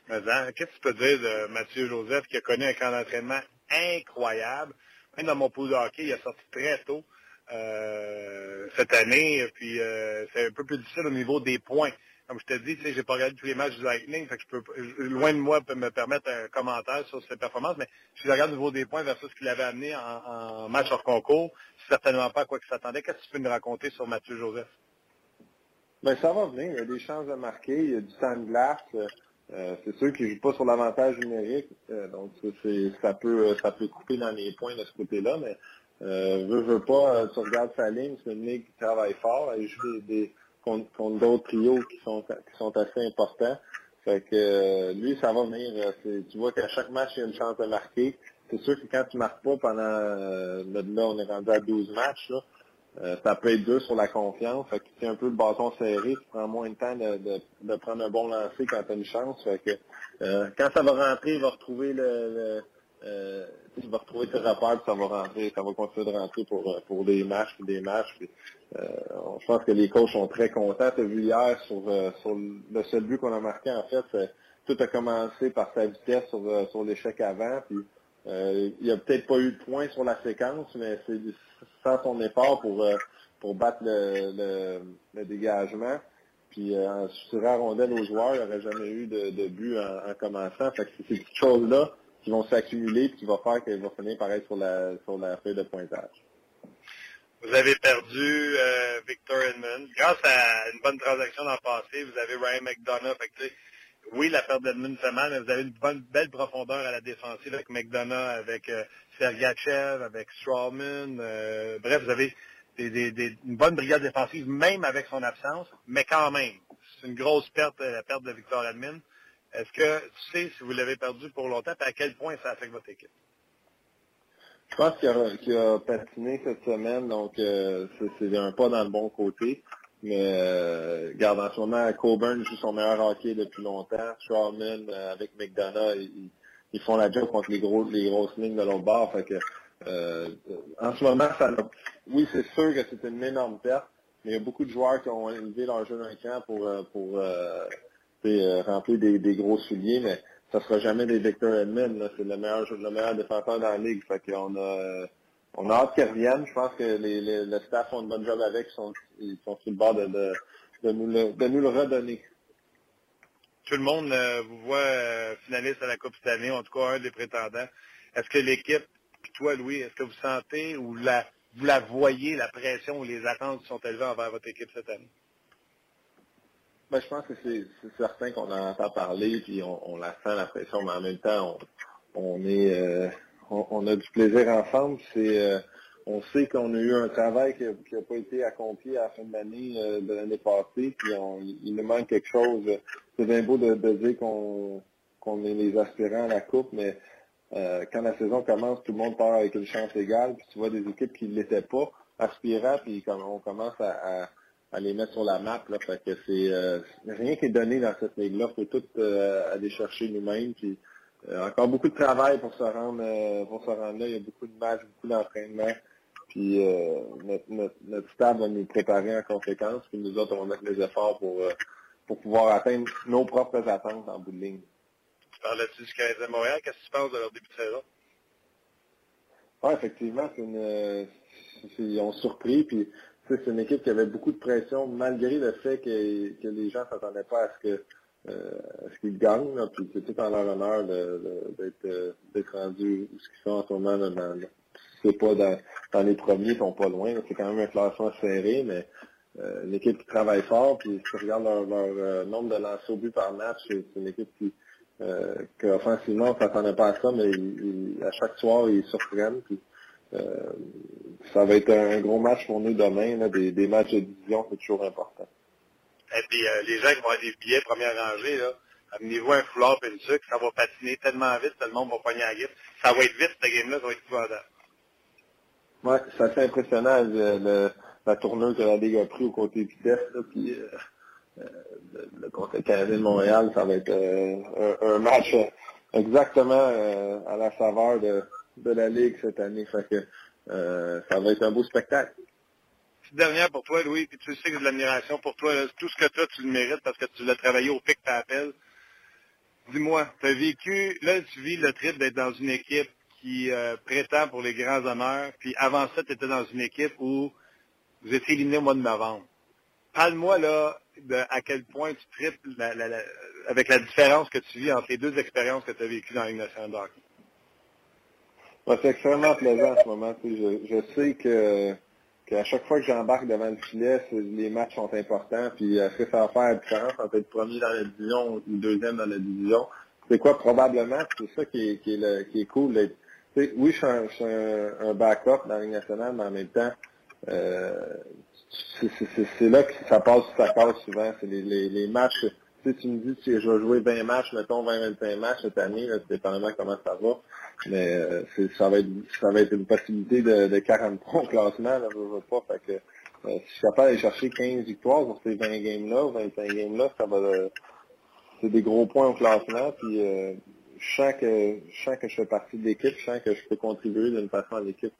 Qu'est-ce que tu peux dire de Mathieu Joseph qui a connu un camp d'entraînement incroyable? Même dans mon pool de hockey, il a sorti très tôt. Euh, cette année. Puis euh, c'est un peu plus difficile au niveau des points. Comme je te dis, je n'ai pas regardé tous les matchs du Lightning, fait je peux loin de moi me permettre un commentaire sur ses performances, mais si je regarde au niveau des points versus ce qu'il avait amené en, match hors concours, c'est certainement pas à quoi qu'il s'attendait. Qu'est-ce que tu peux nous raconter sur Mathieu Joseph? Ben, ça va venir. Il y a des chances de marquer. Il y a du temps de glace. Euh, c'est sûr qu'il ne joue pas sur l'avantage numérique. donc, ça peut, ça peut couper dans les points de ce côté-là, mais euh, veux, veux pas, euh, tu regardes sa ligne, c'est une ligue qui travaille fort. Elle joue des, contre, d'autres trios qui sont, qui sont assez importants. Fait que euh, lui, ça va venir. Euh, tu vois qu'à chaque match, il y a une chance de marquer. C'est sûr que quand tu marques pas pendant là, on est rendu à 12 matchs, là, ça peut être dur sur la confiance. Fait que un peu le bâton serré, tu prends moins de temps de, prendre un bon lancer quand tu as une chance. Fait que quand ça va rentrer, il va retrouver le euh, il va retrouver ça va rentrer, ça va continuer de rentrer pour, euh, pour des matchs des matchs. euh, je pense que les coachs sont très contents. Tu as vu hier sur, euh, le seul but qu'on a marqué, en fait, tout a commencé par sa vitesse sur, euh, sur l'échec avant. Il n'y a peut-être pas eu de points sur la séquence, mais c'est sans son effort pour, pour battre le, le, le dégagement. Puis euh, sur la rondelle aux joueurs, il n'y aurait jamais eu de, de but en, en commençant. Fait que c'est ces petites choses-là qui vont s'accumuler et qui va faire qu'il va finir par être sur la, sur la feuille de pointage. Vous avez perdu euh, Victor Edmund. Grâce à une bonne transaction dans le passé, vous avez Ryan McDonough. Fait oui, la perte d'Edmund fait mal, mais vous avez une bonne, belle profondeur à la défensive avec McDonough, avec euh, Sergachev, avec Strawman. Euh, bref, vous avez une bonne brigade défensive, même avec son absence, mais quand même, c'est une grosse perte, la perte de Victor Edmund. Est-ce que tu sais si vous l'avez perdu pour longtemps à quel point ça affecte votre équipe? Je pense qu'il a, patiné cette semaine, donc euh, c'est un pas dans le bon côté. Mais euh, garde en ce moment, Coburn joue son meilleur hockey depuis longtemps. Strawman euh, avec McDonough, ils, font la job contre les gros les grosses lignes de l'autre bord. Fait euh, en ce moment, ça oui, c'est sûr que c'est une énorme perte, mais il y a beaucoup de joueurs qui ont élevé leur jeu d'un camp pour pour euh, remplir des, gros souliers, mais ça sera jamais des Victor Edmond. C'est le meilleur, le meilleur défenseur dans la ligue. Fait on a hâte qu'ils reviennent. Je pense que les, les, le staff font un bon job avec. Ils sont, ils sont sur le bord de, de, de, nous, le, de nous le redonner. Tout le monde euh, vous voit euh, finaliste à la Coupe cette année, en tout cas un des prétendants. Est-ce que l'équipe, puis toi Louis, est-ce que vous sentez ou la, vous la voyez, la pression ou les attentes qui sont élevées envers votre équipe cette année? Ben, je pense que c'est certain qu'on en entend parler, puis on, la sent la pression, mais en même temps, on, est euh, on, a du plaisir ensemble. C'est euh, on sait qu'on a eu un travail qui n'a pas été accompli à la fin de l'année euh, de l'année passée, puis il nous manque quelque chose. C'est bien beau de, dire qu'on est les aspirants à la coupe, mais quand la saison commence, tout le monde part avec une chance égale, puis tu vois des équipes qui ne l'étaient pas aspirants, puis on commence à, les mettre sur la map. Là, que c'est euh, rien qui est donné dans cette ligue-là. Faut tout euh, aller chercher nous-mêmes. Puis euh, encore beaucoup de travail pour se rendre pour se rendre là. Il y a beaucoup de matchs, beaucoup d'entraînement. Puis notre, notre, notre stade va nous préparer en conséquence. Puis nous autres, on va mettre les efforts pour, pour pouvoir atteindre nos propres attentes en bout de ligne. Tu parlais-tu du Canadien Montréal? Qu'est-ce que tu penses de leur début de saison? Oui, effectivement, c'est une, ils ont surpris. Puis c'est une équipe qui avait beaucoup de pression, malgré le fait que, que les gens ne s'attendaient pas à ce que euh, ce qu'ils gagnent. Là, puis c'est tout en leur honneur d'être euh, d'être rendus où ce qu'ils sont en ce moment. Dans, c'est pas dans, les premiers, ils sont pas loin. C'est quand même un classement serré, mais euh, une équipe qui travaille fort. Puis si tu regardes leur, euh, nombre de lancers au but par match, c'est une équipe qui euh, qu'offensivement, on s'attendait pas à ça, mais à chaque soir, ils surprennent. Puis, euh, ça va être un gros match pour nous demain. Là, des, des matchs de division, c'est toujours important. Et puis, euh, les gens qui vont avoir des billets première rangée, là, amenez-vous un foulard et une sucre, ça va patiner tellement vite, tout le monde va pogner la guide. Ça va être vite, cette game-là, ça va être épouvantable. Ouais, c'est assez impressionnant, la tourneuse que la Ligue a pris au côté vitesse, là, puis euh, euh, le, le le Canadien de Montréal, ça va être un, match exactement à la saveur de, la Ligue cette année. Ça va être un beau spectacle. Dernière pour toi, Louis, puis tu sais que j'ai de l'admiration pour toi. Tout ce que tu as, tu le mérites parce que tu l'as travaillé au pic t'appelles. Dis-moi, tu as vécu, là tu vis le trip d'être dans une équipe qui euh, prétend pour les grands honneurs, puis avant ça, tu étais dans une équipe où vous étiez éliminé au mois de novembre. Parle-moi là de à quel point tu tripes avec la différence que tu vis entre les deux expériences que tu as vécues dans la Ligue nationale de hockey c'est extrêmement plaisant en ce moment. Je, je sais que qu'à chaque fois que j'embarque devant le filet, les matchs sont importants. Puis est-ce que ça va faire la différence entre être premier dans la division ou deuxième dans la division? C'est quoi? Probablement? C'est ça qui est, cool. oui, je suis, un, je un, backup dans la Ligue nationale, mais en même temps, euh, c'est là que ça passe ça passe souvent. C'est les, les matchs si tu me dis que je vais jouer 20 matchs, mettons 20-25 matchs cette année, là, dépendamment comment ça va. Mais euh, ça va être ça va être une possibilité de, de 40 points au classement, là, je veux pas. Que euh, si je suis capable d'aller chercher 15 victoires sur ces 20 games-là, 25 games-là, ça va euh, c'est des gros points au classement. Puis je sens que je fais partie de l'équipe, je sens que je peux contribuer d'une façon à l'équipe.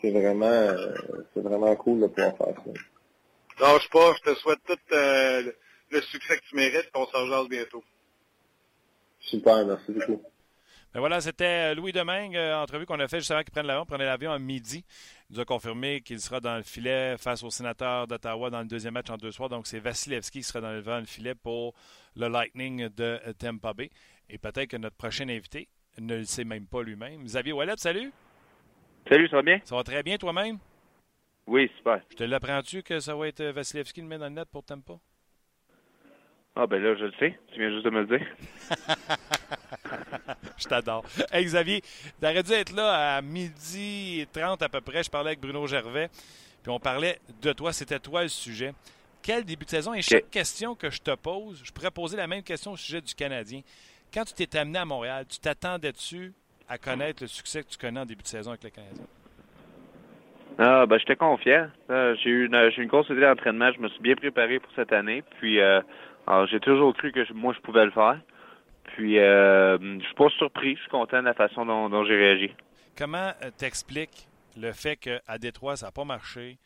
C'est vraiment c'est vraiment cool de pouvoir faire ça. Pas, je te souhaite tout euh, le succès que tu mérites, on s'en jase bientôt. Super, merci beaucoup. Ben voilà, c'était euh, Louis Domingue, euh, entrevue qu'on a fait juste avant qu'il prenne l'avion. prenait l'avion à midi. Il nous a confirmé qu'il sera dans le filet face au sénateur d'Ottawa dans le deuxième match en deux soirs. Donc, c'est Vasilevski qui sera dans le, filet pour le Lightning de euh, Tampa Bay. Et peut-être que notre prochain invité ne le sait même pas lui-même. Xavier Wallet, salut. Salut, ça va bien? Ça va très bien toi-même? Oui, super. Je te l'apprends-tu que ça va être Vasilevski le met dans le net pour Tampa? Ah, ben là, je le sais. Tu viens juste de me le dire. *laughs* je t'adore. Hey, Xavier, t'aurais dû être là à midi 30 à peu près. Je parlais avec Bruno Gervais. Puis on parlait de toi. C'était toi le sujet. Quel début de saison? Et chaque question que je te pose, je pourrais poser la même question au sujet du Canadien. Quand tu t'es amené à Montréal, tu t'attendais-tu à connaître le succès que tu connais en début de saison avec le Canadien? Ah, ben, j'étais confiant. Euh, j'ai eu une, une grosse idée d'entraînement. Je me suis bien préparé pour cette année. Puis, euh, alors, j'ai toujours cru que moi, je pouvais le faire. Puis, euh, je suis pas surpris. Je suis content de la façon dont, j'ai réagi. Comment euh, t'expliques le fait qu'à Détroit, ça n'a pas marché,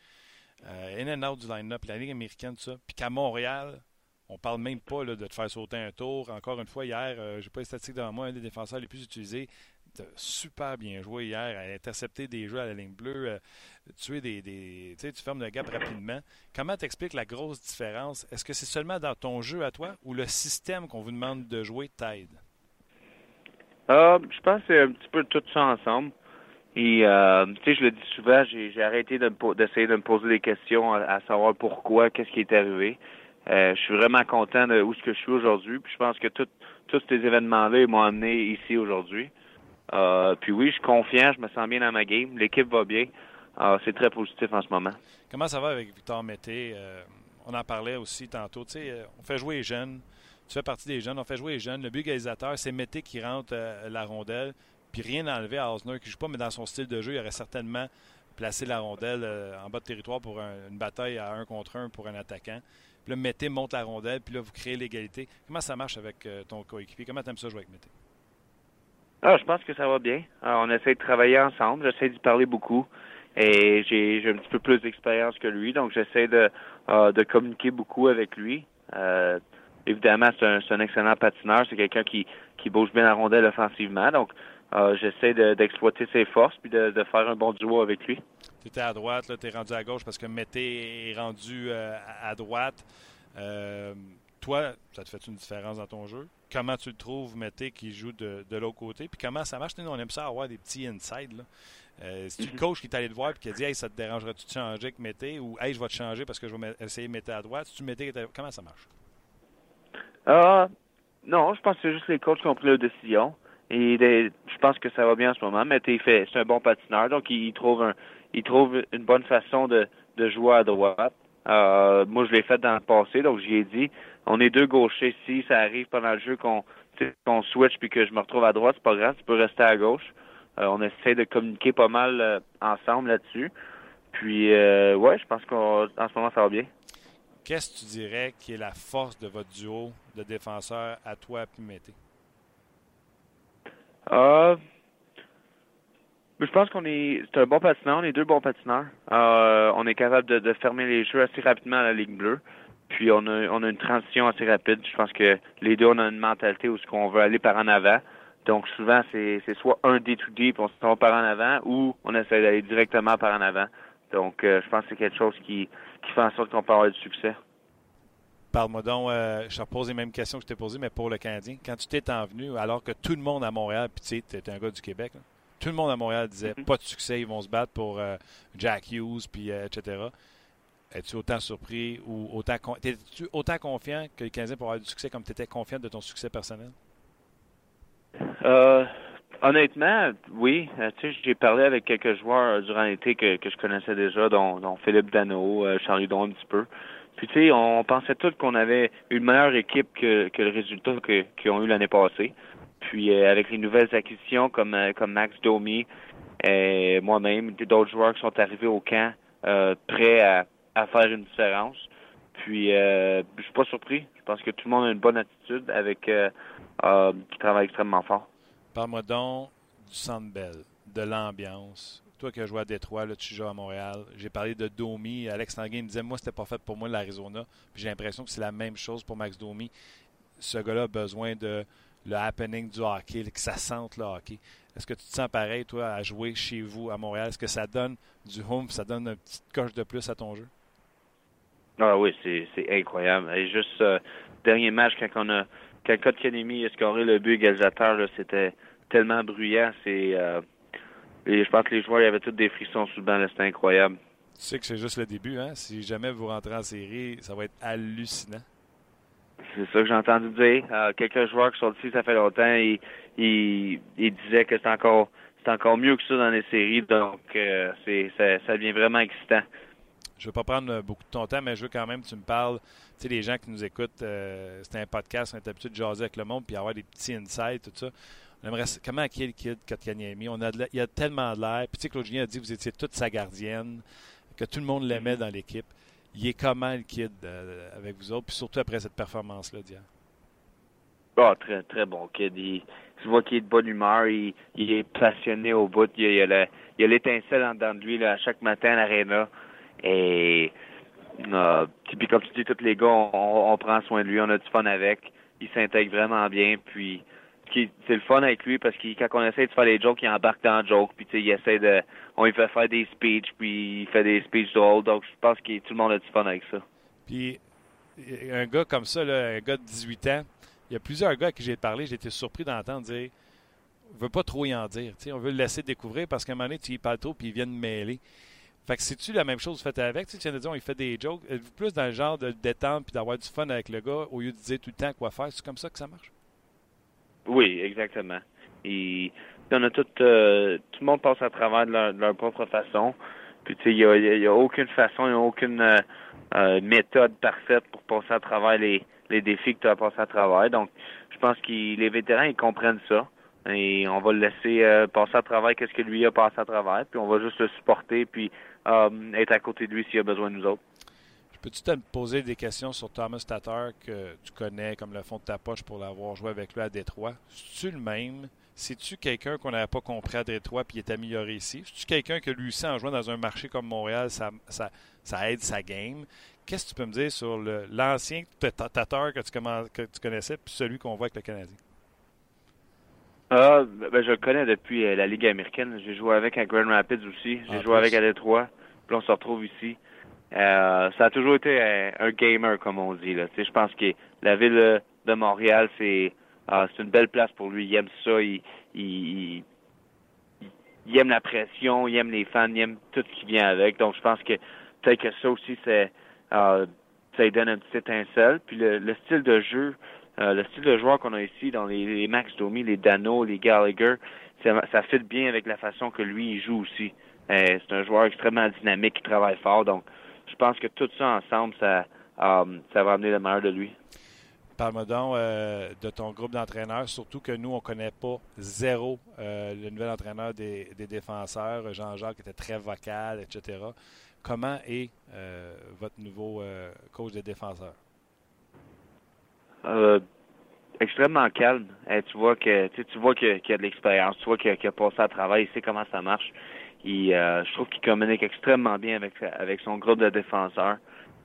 euh, in and out du line-up, la Ligue américaine, tout ça, puis qu'à Montréal, on parle même pas là, de te faire sauter un tour. Encore une fois, hier, euh, j'ai pas les statistiques devant moi, un des défenseurs les plus utilisés super bien joué hier, à intercepter des jeux à la ligne bleue, euh, tuer des, tu fermes le gap rapidement. Comment t'expliques la grosse différence? Est-ce que c'est seulement dans ton jeu à toi ou le système qu'on vous demande de jouer t'aide? Euh, je pense que c'est un petit peu tout ça ensemble. Et euh, tu sais, je le dis souvent, j'ai arrêté d'essayer de, me poser des questions à, savoir pourquoi, qu'est-ce qui est arrivé. je suis vraiment content de où je suis aujourd'hui. Puis je pense que tous ces événements-là m'ont amené ici aujourd'hui. Euh, puis oui, je suis confiant, je me sens bien dans ma game, l'équipe va bien. Euh, c'est très positif en ce moment. Comment ça va avec Victor Mété? Euh, on en parlait aussi tantôt. Tu sais, on fait jouer les jeunes. Tu fais partie des jeunes. On fait jouer les jeunes. Le but égalisateur, c'est Mété qui rentre la rondelle. Puis rien enlevé à Osner qui joue pas, mais dans son style de jeu, il aurait certainement placer la rondelle en bas de territoire pour une bataille à un contre un pour un attaquant. Puis là, Mété monte la rondelle, puis là, vous créez l'égalité. Comment ça marche avec ton coéquipier? Comment tu aimes ça jouer avec Mété? Ah, je pense que ça va bien. on essaie de travailler ensemble. J'essaie d'y parler beaucoup. Et j'ai un petit peu plus d'expérience que lui, donc j'essaie de, de communiquer beaucoup avec lui. Euh, évidemment, c'est un, excellent patineur. C'est quelqu'un qui, qui bouge bien la rondelle offensivement. Donc, euh, j'essaie d'exploiter ses forces puis de, faire un bon duo avec lui. Tu étais à droite, tu es rendu à gauche parce que Mété est rendu euh, à droite. Toi, ça te fait une différence dans ton jeu? Comment tu le trouves, Mété, qui joue de, l'autre côté? Puis comment ça marche? Nous, on aime ça avoir des petits inside. Là. Euh, c'est tu le coach qui est allé te voir et qui a dit Hey, ça te dérangerait-tu de changer avec Mété? Ou Hey, je vais te changer parce que je vais essayer de mettre à droite. Si tu Mété, comment ça marche? Euh, non, je pense que c'est juste les coachs qui ont pris la décision. Et je pense que ça va bien en ce moment. Mété fait c'est un bon patineur, donc il, trouve un trouve une bonne façon de, de jouer à droite. Euh, moi, je l'ai fait dans le passé, donc j'y ai dit, on est deux gauchers. Si ça arrive pendant le jeu qu'on qu'on switch puis que je me retrouve à droite, c'est pas grave, tu peux rester à gauche. Euh, on essaie de communiquer pas mal euh, ensemble là-dessus. Puis, euh, ouais, je pense qu'en ce moment, ça va bien. Qu'est-ce que tu dirais qui est la force de votre duo de défenseurs à toi et Mété? Euh, je pense qu'on est, c'est un bon patineur, on est deux bons patineurs. On est capable de, de, fermer les jeux assez rapidement à la ligne bleue. Puis on a, on a une transition assez rapide. Je pense que les deux, on a une mentalité où ce qu'on veut aller par en avant. Donc souvent, c'est soit un day to day, puis on se trompe par en avant, ou on essaie d'aller directement par en avant. Donc euh, je pense que c'est quelque chose qui, qui fait en sorte qu'on peut avoir du succès. Parle-moi donc, euh, je te repose les mêmes questions que je t'ai posées, mais pour le Canadien. Quand tu t'es envenu, alors que tout le monde à Montréal, puis tu sais, tu es un gars du Québec, tout le monde à Montréal disait mm-hmm. pas de succès, ils vont se battre pour euh, Jack Hughes, puis etc. Es-tu autant surpris ou autant, es-tu autant confiant que le Canadien pour avoir du succès comme tu étais confiant de ton succès personnel? Euh, honnêtement, oui. Euh, tu sais, j'ai parlé avec quelques joueurs durant l'été que, que je connaissais déjà, dont, dont Philippe Dano, euh, Charlie Don un petit peu. Puis tu sais, on pensait tous qu'on avait une meilleure équipe que, que le résultat qu'ils ont eu l'année passée. Puis avec les nouvelles acquisitions comme comme Max Domi et moi-même, d'autres joueurs qui sont arrivés au camp prêts à, à faire une différence. Puis je suis pas surpris. Je pense que tout le monde a une bonne attitude avec euh, qui travaille extrêmement fort. Parle-moi donc du Centre Bell, de l'ambiance. Toi qui as joué à Détroit, là, tu joues à Montréal. J'ai parlé de Domi. Alex Tanguay me disait Moi, c'était pas fait pour moi l'Arizona. Puis j'ai l'impression que c'est la même chose pour Max Domi. Ce gars-là a besoin de le happening du hockey, que ça sente le hockey. Est-ce que tu te sens pareil, toi, à jouer chez vous à Montréal? Est-ce que ça donne du home, ça donne une petite coche de plus à ton jeu? Ah oui, c'est incroyable. Et juste, euh, dernier match, quand on a quand Kotkaniemi a scoré le but égalisateur, c'était tellement bruyant. C'est, euh, et je pense que les joueurs avaient tous des frissons sous le banc. C'était incroyable. Tu sais que c'est juste le début. Hein? Si jamais vous rentrez en série, ça va être hallucinant. C'est ça que j'ai entendu dire. Euh, quelques joueurs qui sont ici, ça fait longtemps, ils, ils, disaient que c'est encore c'est encore mieux que ça dans les séries. Donc, euh, c'est ça, ça devient vraiment excitant. Je ne veux pas prendre beaucoup de ton temps, mais je veux quand même que tu me parles. Tu sais, les gens qui nous écoutent, euh, c'est un podcast, on est habitué de jaser avec le monde puis avoir des petits insights, tout ça. On aimerait, comment le kid Kotkaniemi? On a il a tellement de l'air. Puis tu sais, Claude Julien a dit que vous étiez toute sa gardienne, que tout le monde l'aimait dans l'équipe. Il est comment le kid euh, avec vous autres, puis surtout après cette performance-là d'hier? Oh, très, très bon kid. Il, je vois qu'il est de bonne humeur, il, est passionné au bout. Il, il a l'étincelle en dedans de lui là, à chaque matin à l'aréna. Et euh, puis comme tu dis, tous les gars, on, prend soin de lui, on a du fun avec. Il s'intègre vraiment bien. Puis c'est le fun avec lui parce que quand on essaie de faire les jokes, il embarque dans le joke. Puis il essaie de. On lui fait faire des speeches, puis il fait des speeches drôles. Donc je pense que tout le monde a du fun avec ça. Puis un gars comme ça, là, un gars de 18 ans, il y a plusieurs gars à qui j'ai parlé, j'ai été surpris d'entendre dire on veut pas trop y en dire. on veut le laisser découvrir parce qu'à un moment donné, tu y parles trop puis il vient de mêler. Fait que c'est-tu la même chose faites avec? Tu viens de dire, il fait des jokes. Plus dans le genre de détendre puis d'avoir du fun avec le gars au lieu de dire tout le temps quoi faire? C'est comme ça que ça marche? Oui, exactement. Et on a tout, euh, tout le monde passe à travers de leur, propre façon. Puis tu sais, il n'y a, aucune façon, il n'y a aucune euh, euh, méthode parfaite pour passer à travers les, les défis que tu as passé à travers. Donc, je pense que les vétérans, ils comprennent ça. et on va le laisser passer à travers qu'est-ce que lui a passé à travers, puis on va juste le supporter, puis euh, être à côté de lui s'il a besoin de nous autres. Peux-tu te poser des questions sur Thomas Tatar que tu connais comme le fond de ta poche pour l'avoir joué avec lui à Détroit? C'est-tu le même? C'est-tu quelqu'un qu'on n'avait pas compris à Détroit puis est amélioré ici? C'est-tu quelqu'un que lui en jouant dans un marché comme Montréal, ça, ça, ça aide sa game? Qu'est-ce que tu peux me dire sur l'ancien Tatar que tu, que tu connaissais puis celui qu'on voit avec le Canadien? Ah, ben, je le connais depuis euh, la Ligue américaine. J'ai joué avec à Grand Rapids aussi. J'ai joué avec à Détroit. Puis on se retrouve ici. Euh, ça a toujours été un, gamer, comme on dit. Là. Je pense que la ville de Montréal, c'est euh, c'est une belle place pour lui. Il aime ça. Il, il, il, aime la pression. Il aime les fans. Il aime tout ce qui vient avec. Donc, je pense que peut-être que ça aussi, c'est euh, ça lui donne un petit étincelle. Puis le, le style de jeu, euh, le style de joueur qu'on a ici dans les, Max Domi, les Dano, les Gallagher, ça, ça fit bien avec la façon que lui il joue aussi. Euh, c'est un joueur extrêmement dynamique qui travaille fort, donc je pense que tout ça ensemble, ça, euh, ça va amener le meilleur de lui. Parle-moi donc de ton groupe d'entraîneurs, surtout que nous, on ne connaît pas zéro le nouvel entraîneur des, des défenseurs. Jean-Jacques était très vocal, etc. Comment est votre nouveau coach des défenseurs? Euh, extrêmement calme. Eh, tu vois que tu, vois qu'il y a de l'expérience, tu vois qu'il a, passé à travail, il sait comment ça marche. Il, euh, je trouve qu'il communique extrêmement bien avec avec son groupe de défenseurs.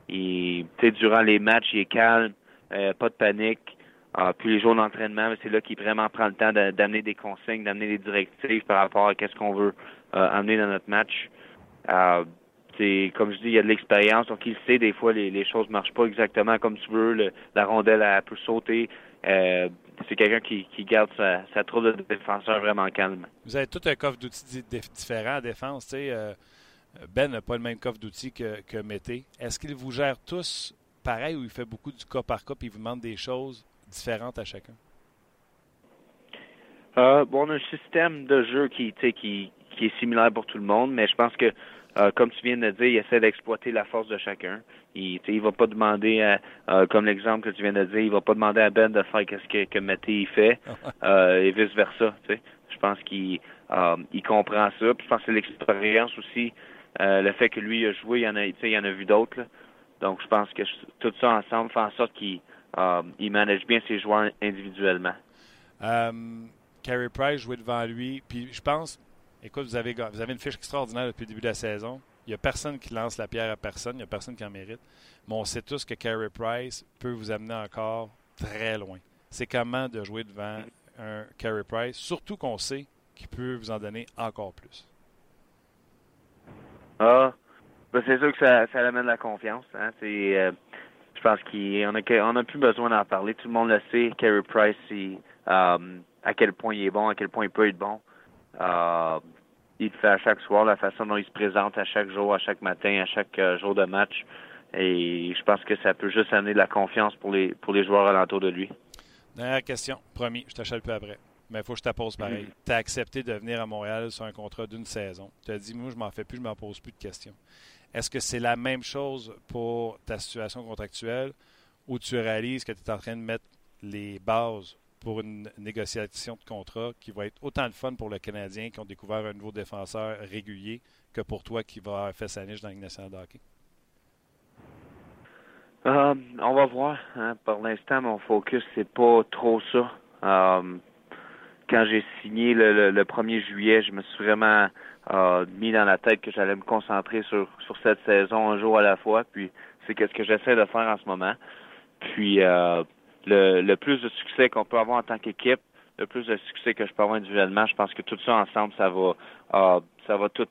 Il, durant les matchs, il est calme, euh, pas de panique. Ah, puis les jours d'entraînement, c'est là qu'il vraiment prend le temps d'amener des consignes, d'amener des directives par rapport à qu'est-ce qu'on veut amener dans notre match c'est comme je dis, il y a de l'expérience, donc il sait des fois les, les choses marchent pas exactement comme tu veux. la rondelle elle, peut sauter. Euh, c'est quelqu'un qui, qui, garde sa, sa troupe de défenseur vraiment calme. Vous avez tout un coffre d'outils différent en défense. Tu euh, ben n'a pas le même coffre d'outils que, que Mété. Est-ce qu'il vous gère tous pareil ou il fait beaucoup du cas par cas et il vous demande des choses différentes à chacun? Euh, bon, on a un système de jeu qui, qui, qui est similaire pour tout le monde, mais je pense que euh, comme tu viens de dire, il essaie d'exploiter la force de chacun. Il ne va pas demander, à, euh, comme l'exemple que tu viens de dire, il va pas demander à Ben de faire ce que, que Mathieu fait euh, et vice-versa. Je pense qu'il il comprend ça. Puis je pense que c'est l'expérience aussi, le fait que lui a joué, il y en a, il y en a vu d'autres. Donc je pense que tout ça ensemble fait en sorte qu'il il manage bien ses joueurs individuellement. Carey Price jouait devant lui, puis je pense Écoute, vous avez, une fiche extraordinaire depuis le début de la saison. Il n'y a personne qui lance la pierre à personne. Il n'y a personne qui en mérite. Mais on sait tous que Carey Price peut vous amener encore très loin. C'est comment de jouer devant un Carey Price, surtout qu'on sait qu'il peut vous en donner encore plus. Ah, ben c'est sûr que ça, ça amène la confiance. Hein. Euh, je pense qu'on n'a on a plus besoin d'en parler. Tout le monde le sait. Carey Price, euh, à quel point il est bon, à quel point il peut être bon. Euh, il le fait à chaque soir, la façon dont il se présente à chaque jour, à chaque matin, à chaque euh, jour de match. Et je pense que ça peut juste amener de la confiance pour les, pour les joueurs alentour de lui. Dernière question, promis, je t'achète peu après. Mais il faut que je te pose pareil. Mm-hmm. Tu as accepté de venir à Montréal sur un contrat d'une saison. Tu as dit, moi, je m'en fais plus, je m'en pose plus de questions. Est-ce que c'est la même chose pour ta situation contractuelle où tu réalises que tu es en train de mettre les bases pour une négociation de contrat qui va être autant de fun pour le Canadien qui ont découvert un nouveau défenseur régulier que pour toi qui va faire sa niche dans la nationale de hockey? Euh, on va voir. Hein. Pour l'instant, mon focus, c'est pas trop ça. Euh, quand j'ai signé le, 1er juillet, je me suis vraiment euh, mis dans la tête que j'allais me concentrer sur, sur cette saison un jour à la fois. Puis c'est ce que j'essaie de faire en ce moment. Puis le, plus de succès qu'on peut avoir en tant qu'équipe, le plus de succès que je peux avoir individuellement, je pense que tout ça ensemble, ça va, euh, ça va tout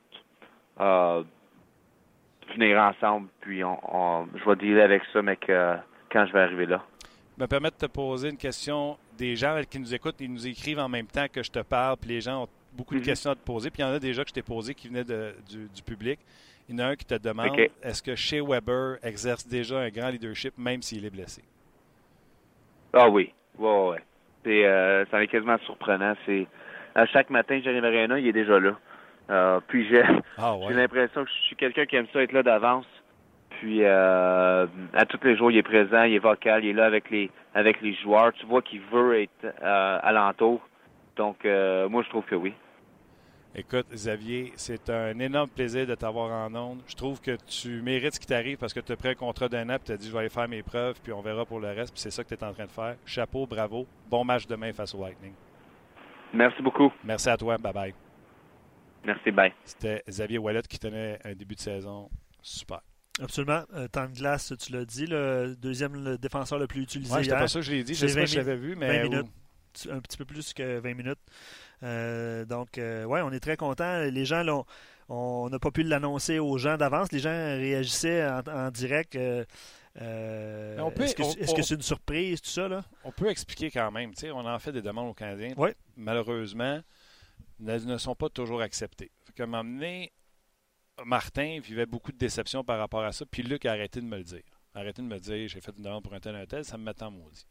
euh, venir ensemble. Puis on, je vais dealer avec ça, mais que, quand je vais arriver là. me permettre de te poser une question. Des gens qui nous écoutent, ils nous écrivent en même temps que je te parle, puis les gens ont beaucoup de mhm. questions à te poser. Puis il y en a déjà que je t'ai posé qui venaient du, public. Il y en a un qui te demande est-ce que chez Weber exerce déjà un grand leadership, même s'il est blessé? Ah oui, ouais, ouais. C'est, euh, ça est quasiment surprenant. C'est à chaque matin, j'arrive à Réna, il est déjà là. Euh, puis j'ai, ah, *laughs* j'ai l'impression que je suis quelqu'un qui aime ça être là d'avance. Puis euh, à tous les jours, il est présent, il est vocal, il est là avec les avec les joueurs. Tu vois qu'il veut être euh, alentour. Donc, euh, moi, je trouve que oui. Écoute, Xavier, c'est un énorme plaisir de t'avoir en ondes. Je trouve que tu mérites ce qui t'arrive parce que tu as pris un contrat d'un an et tu as dit je vais aller faire mes preuves puis on verra pour le reste. Puis c'est ça que tu es en train de faire. Chapeau, bravo. Bon match demain face au Lightning. Merci beaucoup. Merci à toi. Bye bye. Merci, bye. C'était Xavier Wallet qui tenait un début de saison super. Absolument. Euh, temps de glace, tu l'as dit, le deuxième le défenseur le plus utilisé. Ouais, c'était hier. pas ça que je l'ai dit. Je sais pas 20 si je l'avais vu, mais. 20 minutes. un petit peu plus que 20 minutes. Euh, donc, euh, ouais, on est très contents. Les gens, là, on n'a pas pu l'annoncer aux gens d'avance. Les gens réagissaient en, en direct. euh, est-ce que c'est une surprise, tout ça? Là? On peut expliquer quand même. On en fait des demandes aux Canadiens. Ouais. Malheureusement, ne, ne sont pas toujours acceptées. Moment donné, Martin vivait beaucoup de déception par rapport à ça. Puis Luc a arrêté de me le dire. Arrêté de me dire j'ai fait une demande pour un tel, un tel. Ça me met en maudit.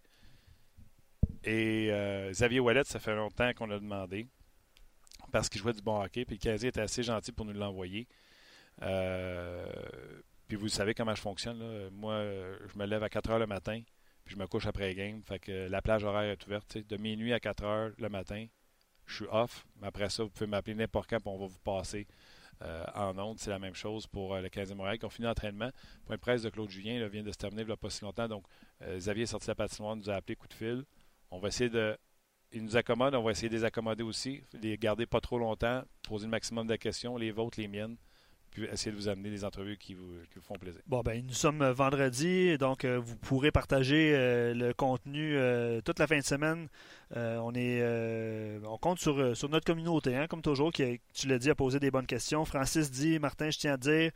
Et euh, Xavier Ouellet, ça fait longtemps qu'on l'a demandé. Parce qu'il jouait du bon hockey. Puis le Canadien était assez gentil pour nous l'envoyer. Euh, puis vous savez comment je fonctionne. Moi, je me lève à 4 heures le matin. Puis je me couche après game. Fait que la plage horaire est ouverte. De minuit à 4 heures le matin, je suis off. Mais après ça, vous pouvez m'appeler n'importe quand, puis on va vous passer euh, en ondes. C'est la même chose pour euh, le 15e Montréal qui ont fini l'entraînement. Point de presse de Claude Julien là, vient de se terminer il n'y a pas si longtemps. Donc, Xavier est sorti de la patinoire, nous a appelé coup de fil. On va essayer de. Il nous accommode, on va essayer de les accommoder aussi. Les garder pas trop longtemps, poser le maximum de questions, les vôtres, les miennes, puis essayer de vous amener des entrevues qui vous, font plaisir. Bon, ben, nous sommes vendredi, donc euh, vous pourrez partager euh, le contenu euh, toute la fin de semaine. Euh, on est, euh, on compte sur, euh, sur notre communauté, hein, comme toujours, qui, tu l'as dit, a posé des bonnes questions. Francis dit, Martin, je tiens à dire,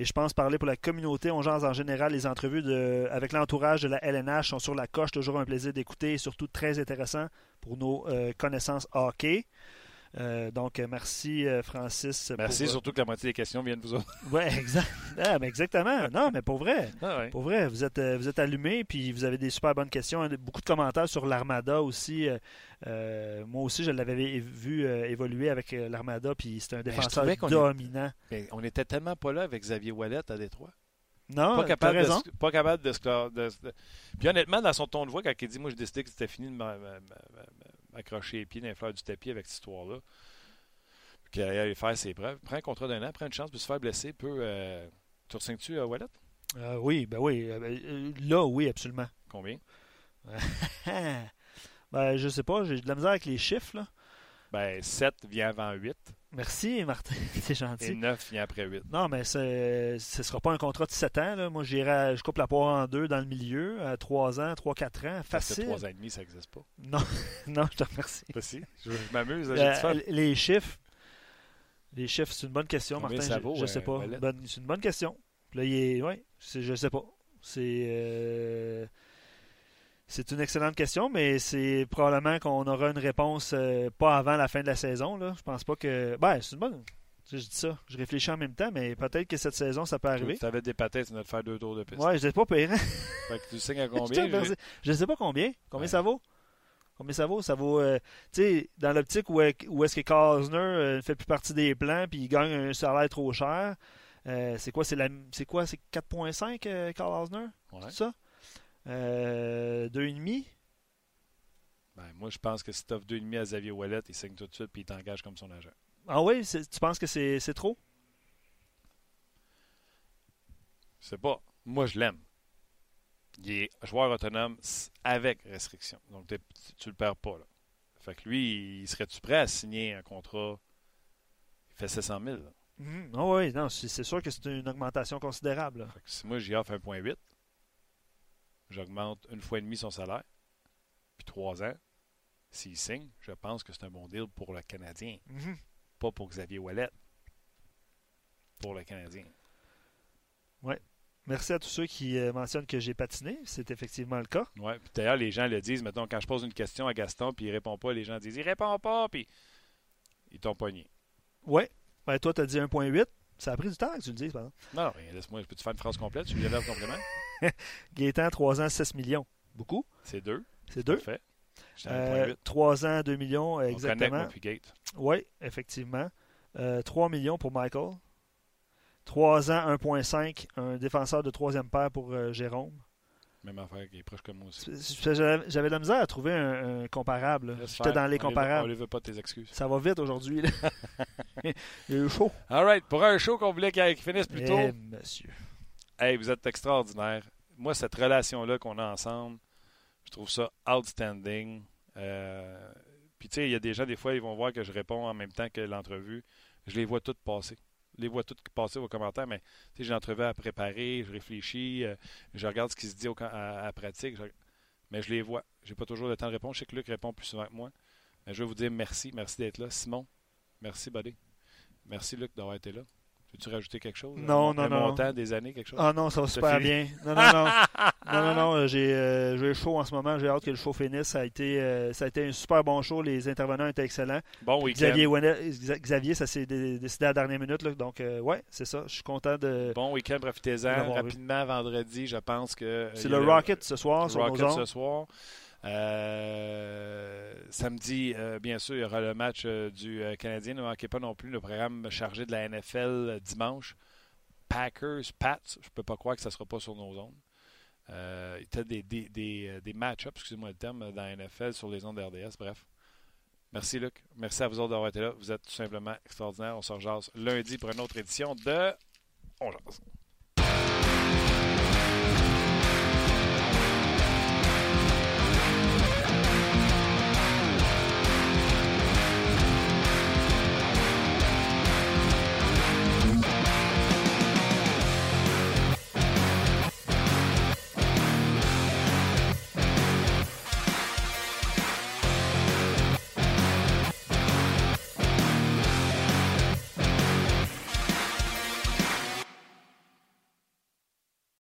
et je pense parler pour la communauté, on en général. Les entrevues avec l'entourage de la LNH sont sur la coche, toujours un plaisir d'écouter et surtout très intéressant pour nos euh, connaissances hockey. Euh, donc, euh, merci euh, Francis. Merci, pour, surtout que la moitié des questions viennent de vous autres. Ouais, exact. Ah, mais exactement. Non, mais pour vrai. Ah ouais. Pour vrai, vous êtes, vous êtes allumés, puis vous avez des super bonnes questions. hein, Beaucoup de commentaires sur l'Armada aussi. Euh, moi aussi, je l'avais vu évoluer avec l'Armada, puis c'est un défenseur est- dominant. On n'était tellement pas là avec Xavier Wallet à Détroit. Non, pas capable, de, raison. se- pas capable de se de- de- Puis honnêtement, dans son ton de voix, quand il dit Moi, j'ai décidé que c'était fini de m'a- m'a- m'a- m'accrocher les pieds dans les fleurs du tapis avec cette histoire-là, puis aller faire ses preuves, prends un contrat d'un an, prends une chance de se faire blesser, peut. Euh... Tu re-signes-tu à Wallet? Euh, oui, ben oui. euh, euh, là, oui, absolument. Combien? *laughs* Ben, je sais pas, j'ai de la misère avec les chiffres, là. Ben, 7 vient avant 8 Merci, Martin. *laughs* C'est et gentil. 9 vient après 8. Non, mais ce sera pas un contrat de 7 ans. Là. Moi, j'irai, je coupe la poire en deux dans le milieu, à 3 ans, 3-4 ans. Parce que Facile. 3 ans et demi, ça n'existe pas. Non, *laughs* non, je te remercie. Pas si. Je, je m'amuse, Euh, les chiffres, les chiffres, c'est une bonne question, Combien Martin. je, vaut, je sais euh, pas. Bonne- c'est une bonne question. Là, il est, ouais, c'est, je sais pas. C'est, euh, c'est une excellente question, mais c'est probablement qu'on aura une réponse euh, pas avant la fin de la saison. Là. Je pense pas que. Ben, c'est une bonne. Je dis ça. Je réfléchis en même temps, mais peut-être que cette saison, ça peut arriver. Tu avais des patates, tu venais de faire deux tours de piste. Ouais, je sais pas pire. hein? Fait que tu signes à *laughs* Je combien remercie. Je sais pas combien. Combien Ouais. ça vaut? Combien ça vaut? Ça vaut, euh, tu sais, dans l'optique où, est- où est-ce que Cosner euh, ne fait plus partie des plans puis il gagne un salaire trop cher. euh, c'est quoi? C'est quoi? C'est 4.5 euh, Carl Osner? Ouais. C'est ça? Euh, 2,5? Ben, moi, je pense que si tu offres 2,5 à Xavier Wallet, il signe tout de suite puis il t'engage comme son agent. Ah oui? Tu penses que c'est, trop? Je sais pas. Moi, je l'aime. Il est joueur autonome avec restriction. Donc, tu le perds pas. Là. Fait que lui, il serait-tu prêt à signer un contrat? Il fait 700 000. là. Mhm. Ah oui, non, c'est, c'est sûr que c'est une augmentation considérable. Fait que si moi, j'y offre 1,8, j'augmente une fois et demi son salaire. Puis trois ans, s'il signe, je pense que c'est un bon deal pour le Canadien. Mhm. Pas pour Xavier Wallet. Pour le Canadien. Merci à tous ceux qui euh, mentionnent que j'ai patiné. C'est effectivement le cas. Ouais. Puis d'ailleurs, les gens le disent. Mettons, quand je pose une question à Gaston, puis il répond pas, les gens disent il répond pas, puis ils t'ont pogné. Oui. Ben, toi, tu as dit 1.8. Ça a pris du temps que tu le dises, par exemple. Non, laisse-moi, je peux te faire une phrase complète, tu lui le complément. *laughs* Gaétan, 3 ans, 6 millions. Beaucoup? C'est deux. C'est deux? Parfait. Euh, 1,8. 3 ans, 2 millions, euh, exactement. moi, puis Gate. Oui, effectivement. Euh, 3 millions pour Michael. 3 ans, 1.5, un défenseur de troisième paire pour euh, Jérôme. Même affaire qui est proche comme moi aussi. J'avais de la misère à trouver un, un comparable. J'étais dans les comparables. On les veut pas tes excuses. Ça va vite aujourd'hui. *laughs* Il y a eu chaud. All right. Pour un show qu'on voulait qu'il qu'il finisse plus tôt, Eh, monsieur. hey, vous êtes extraordinaire. Moi, cette relation-là qu'on a ensemble, je trouve ça outstanding. Euh, Puis, tu sais, il y a des gens, des fois, ils vont voir que je réponds en même temps que l'entrevue. Je les vois toutes passer. Les vois toutes passer aux commentaires, mais j'ai l'entrevue à préparer, je réfléchis, euh, je regarde ce qui se dit à, à pratique, mais je les vois. J'ai pas toujours le temps de répondre. Je sais que Luc répond plus souvent que moi. Mais je veux vous dire merci. Merci d'être là. Simon, merci, buddy. Merci, Luc, d'avoir été là. Veux-tu rajouter quelque chose? Non, un, non, un non. montant, des années, quelque chose? Ah non, ça va super fini? bien. Non, non, non. *laughs* non, non, non. euh, J'ai euh, chaud en ce moment. J'ai hâte que le show finisse. Ça a, été, euh, ça a été un super bon show. Les intervenants étaient excellents. Bon week-end. Xavier, Xavier, ça s'est dé- décidé à la dernière minute. là. Donc, euh, ouais, c'est ça. Je suis content de. Bon week-end, profitez-en. Vu. Rapidement, vendredi, je pense que. C'est le Rocket ce soir le sur Rocket nos ce soir. Euh, samedi, euh, bien sûr, il y aura le match euh, du Canadien. Ne manquez pas non plus le programme chargé de la NFL dimanche. Packers, Pats. Je ne peux pas croire que ça ne sera pas sur nos ondes. Il y a des, match-ups, excusez-moi le terme, dans la NFL sur les ondes RDS. Bref. Merci, Luc. Merci à vous autres d'avoir été là. Vous êtes tout simplement extraordinaires. On se rejase lundi pour une autre édition de On jase.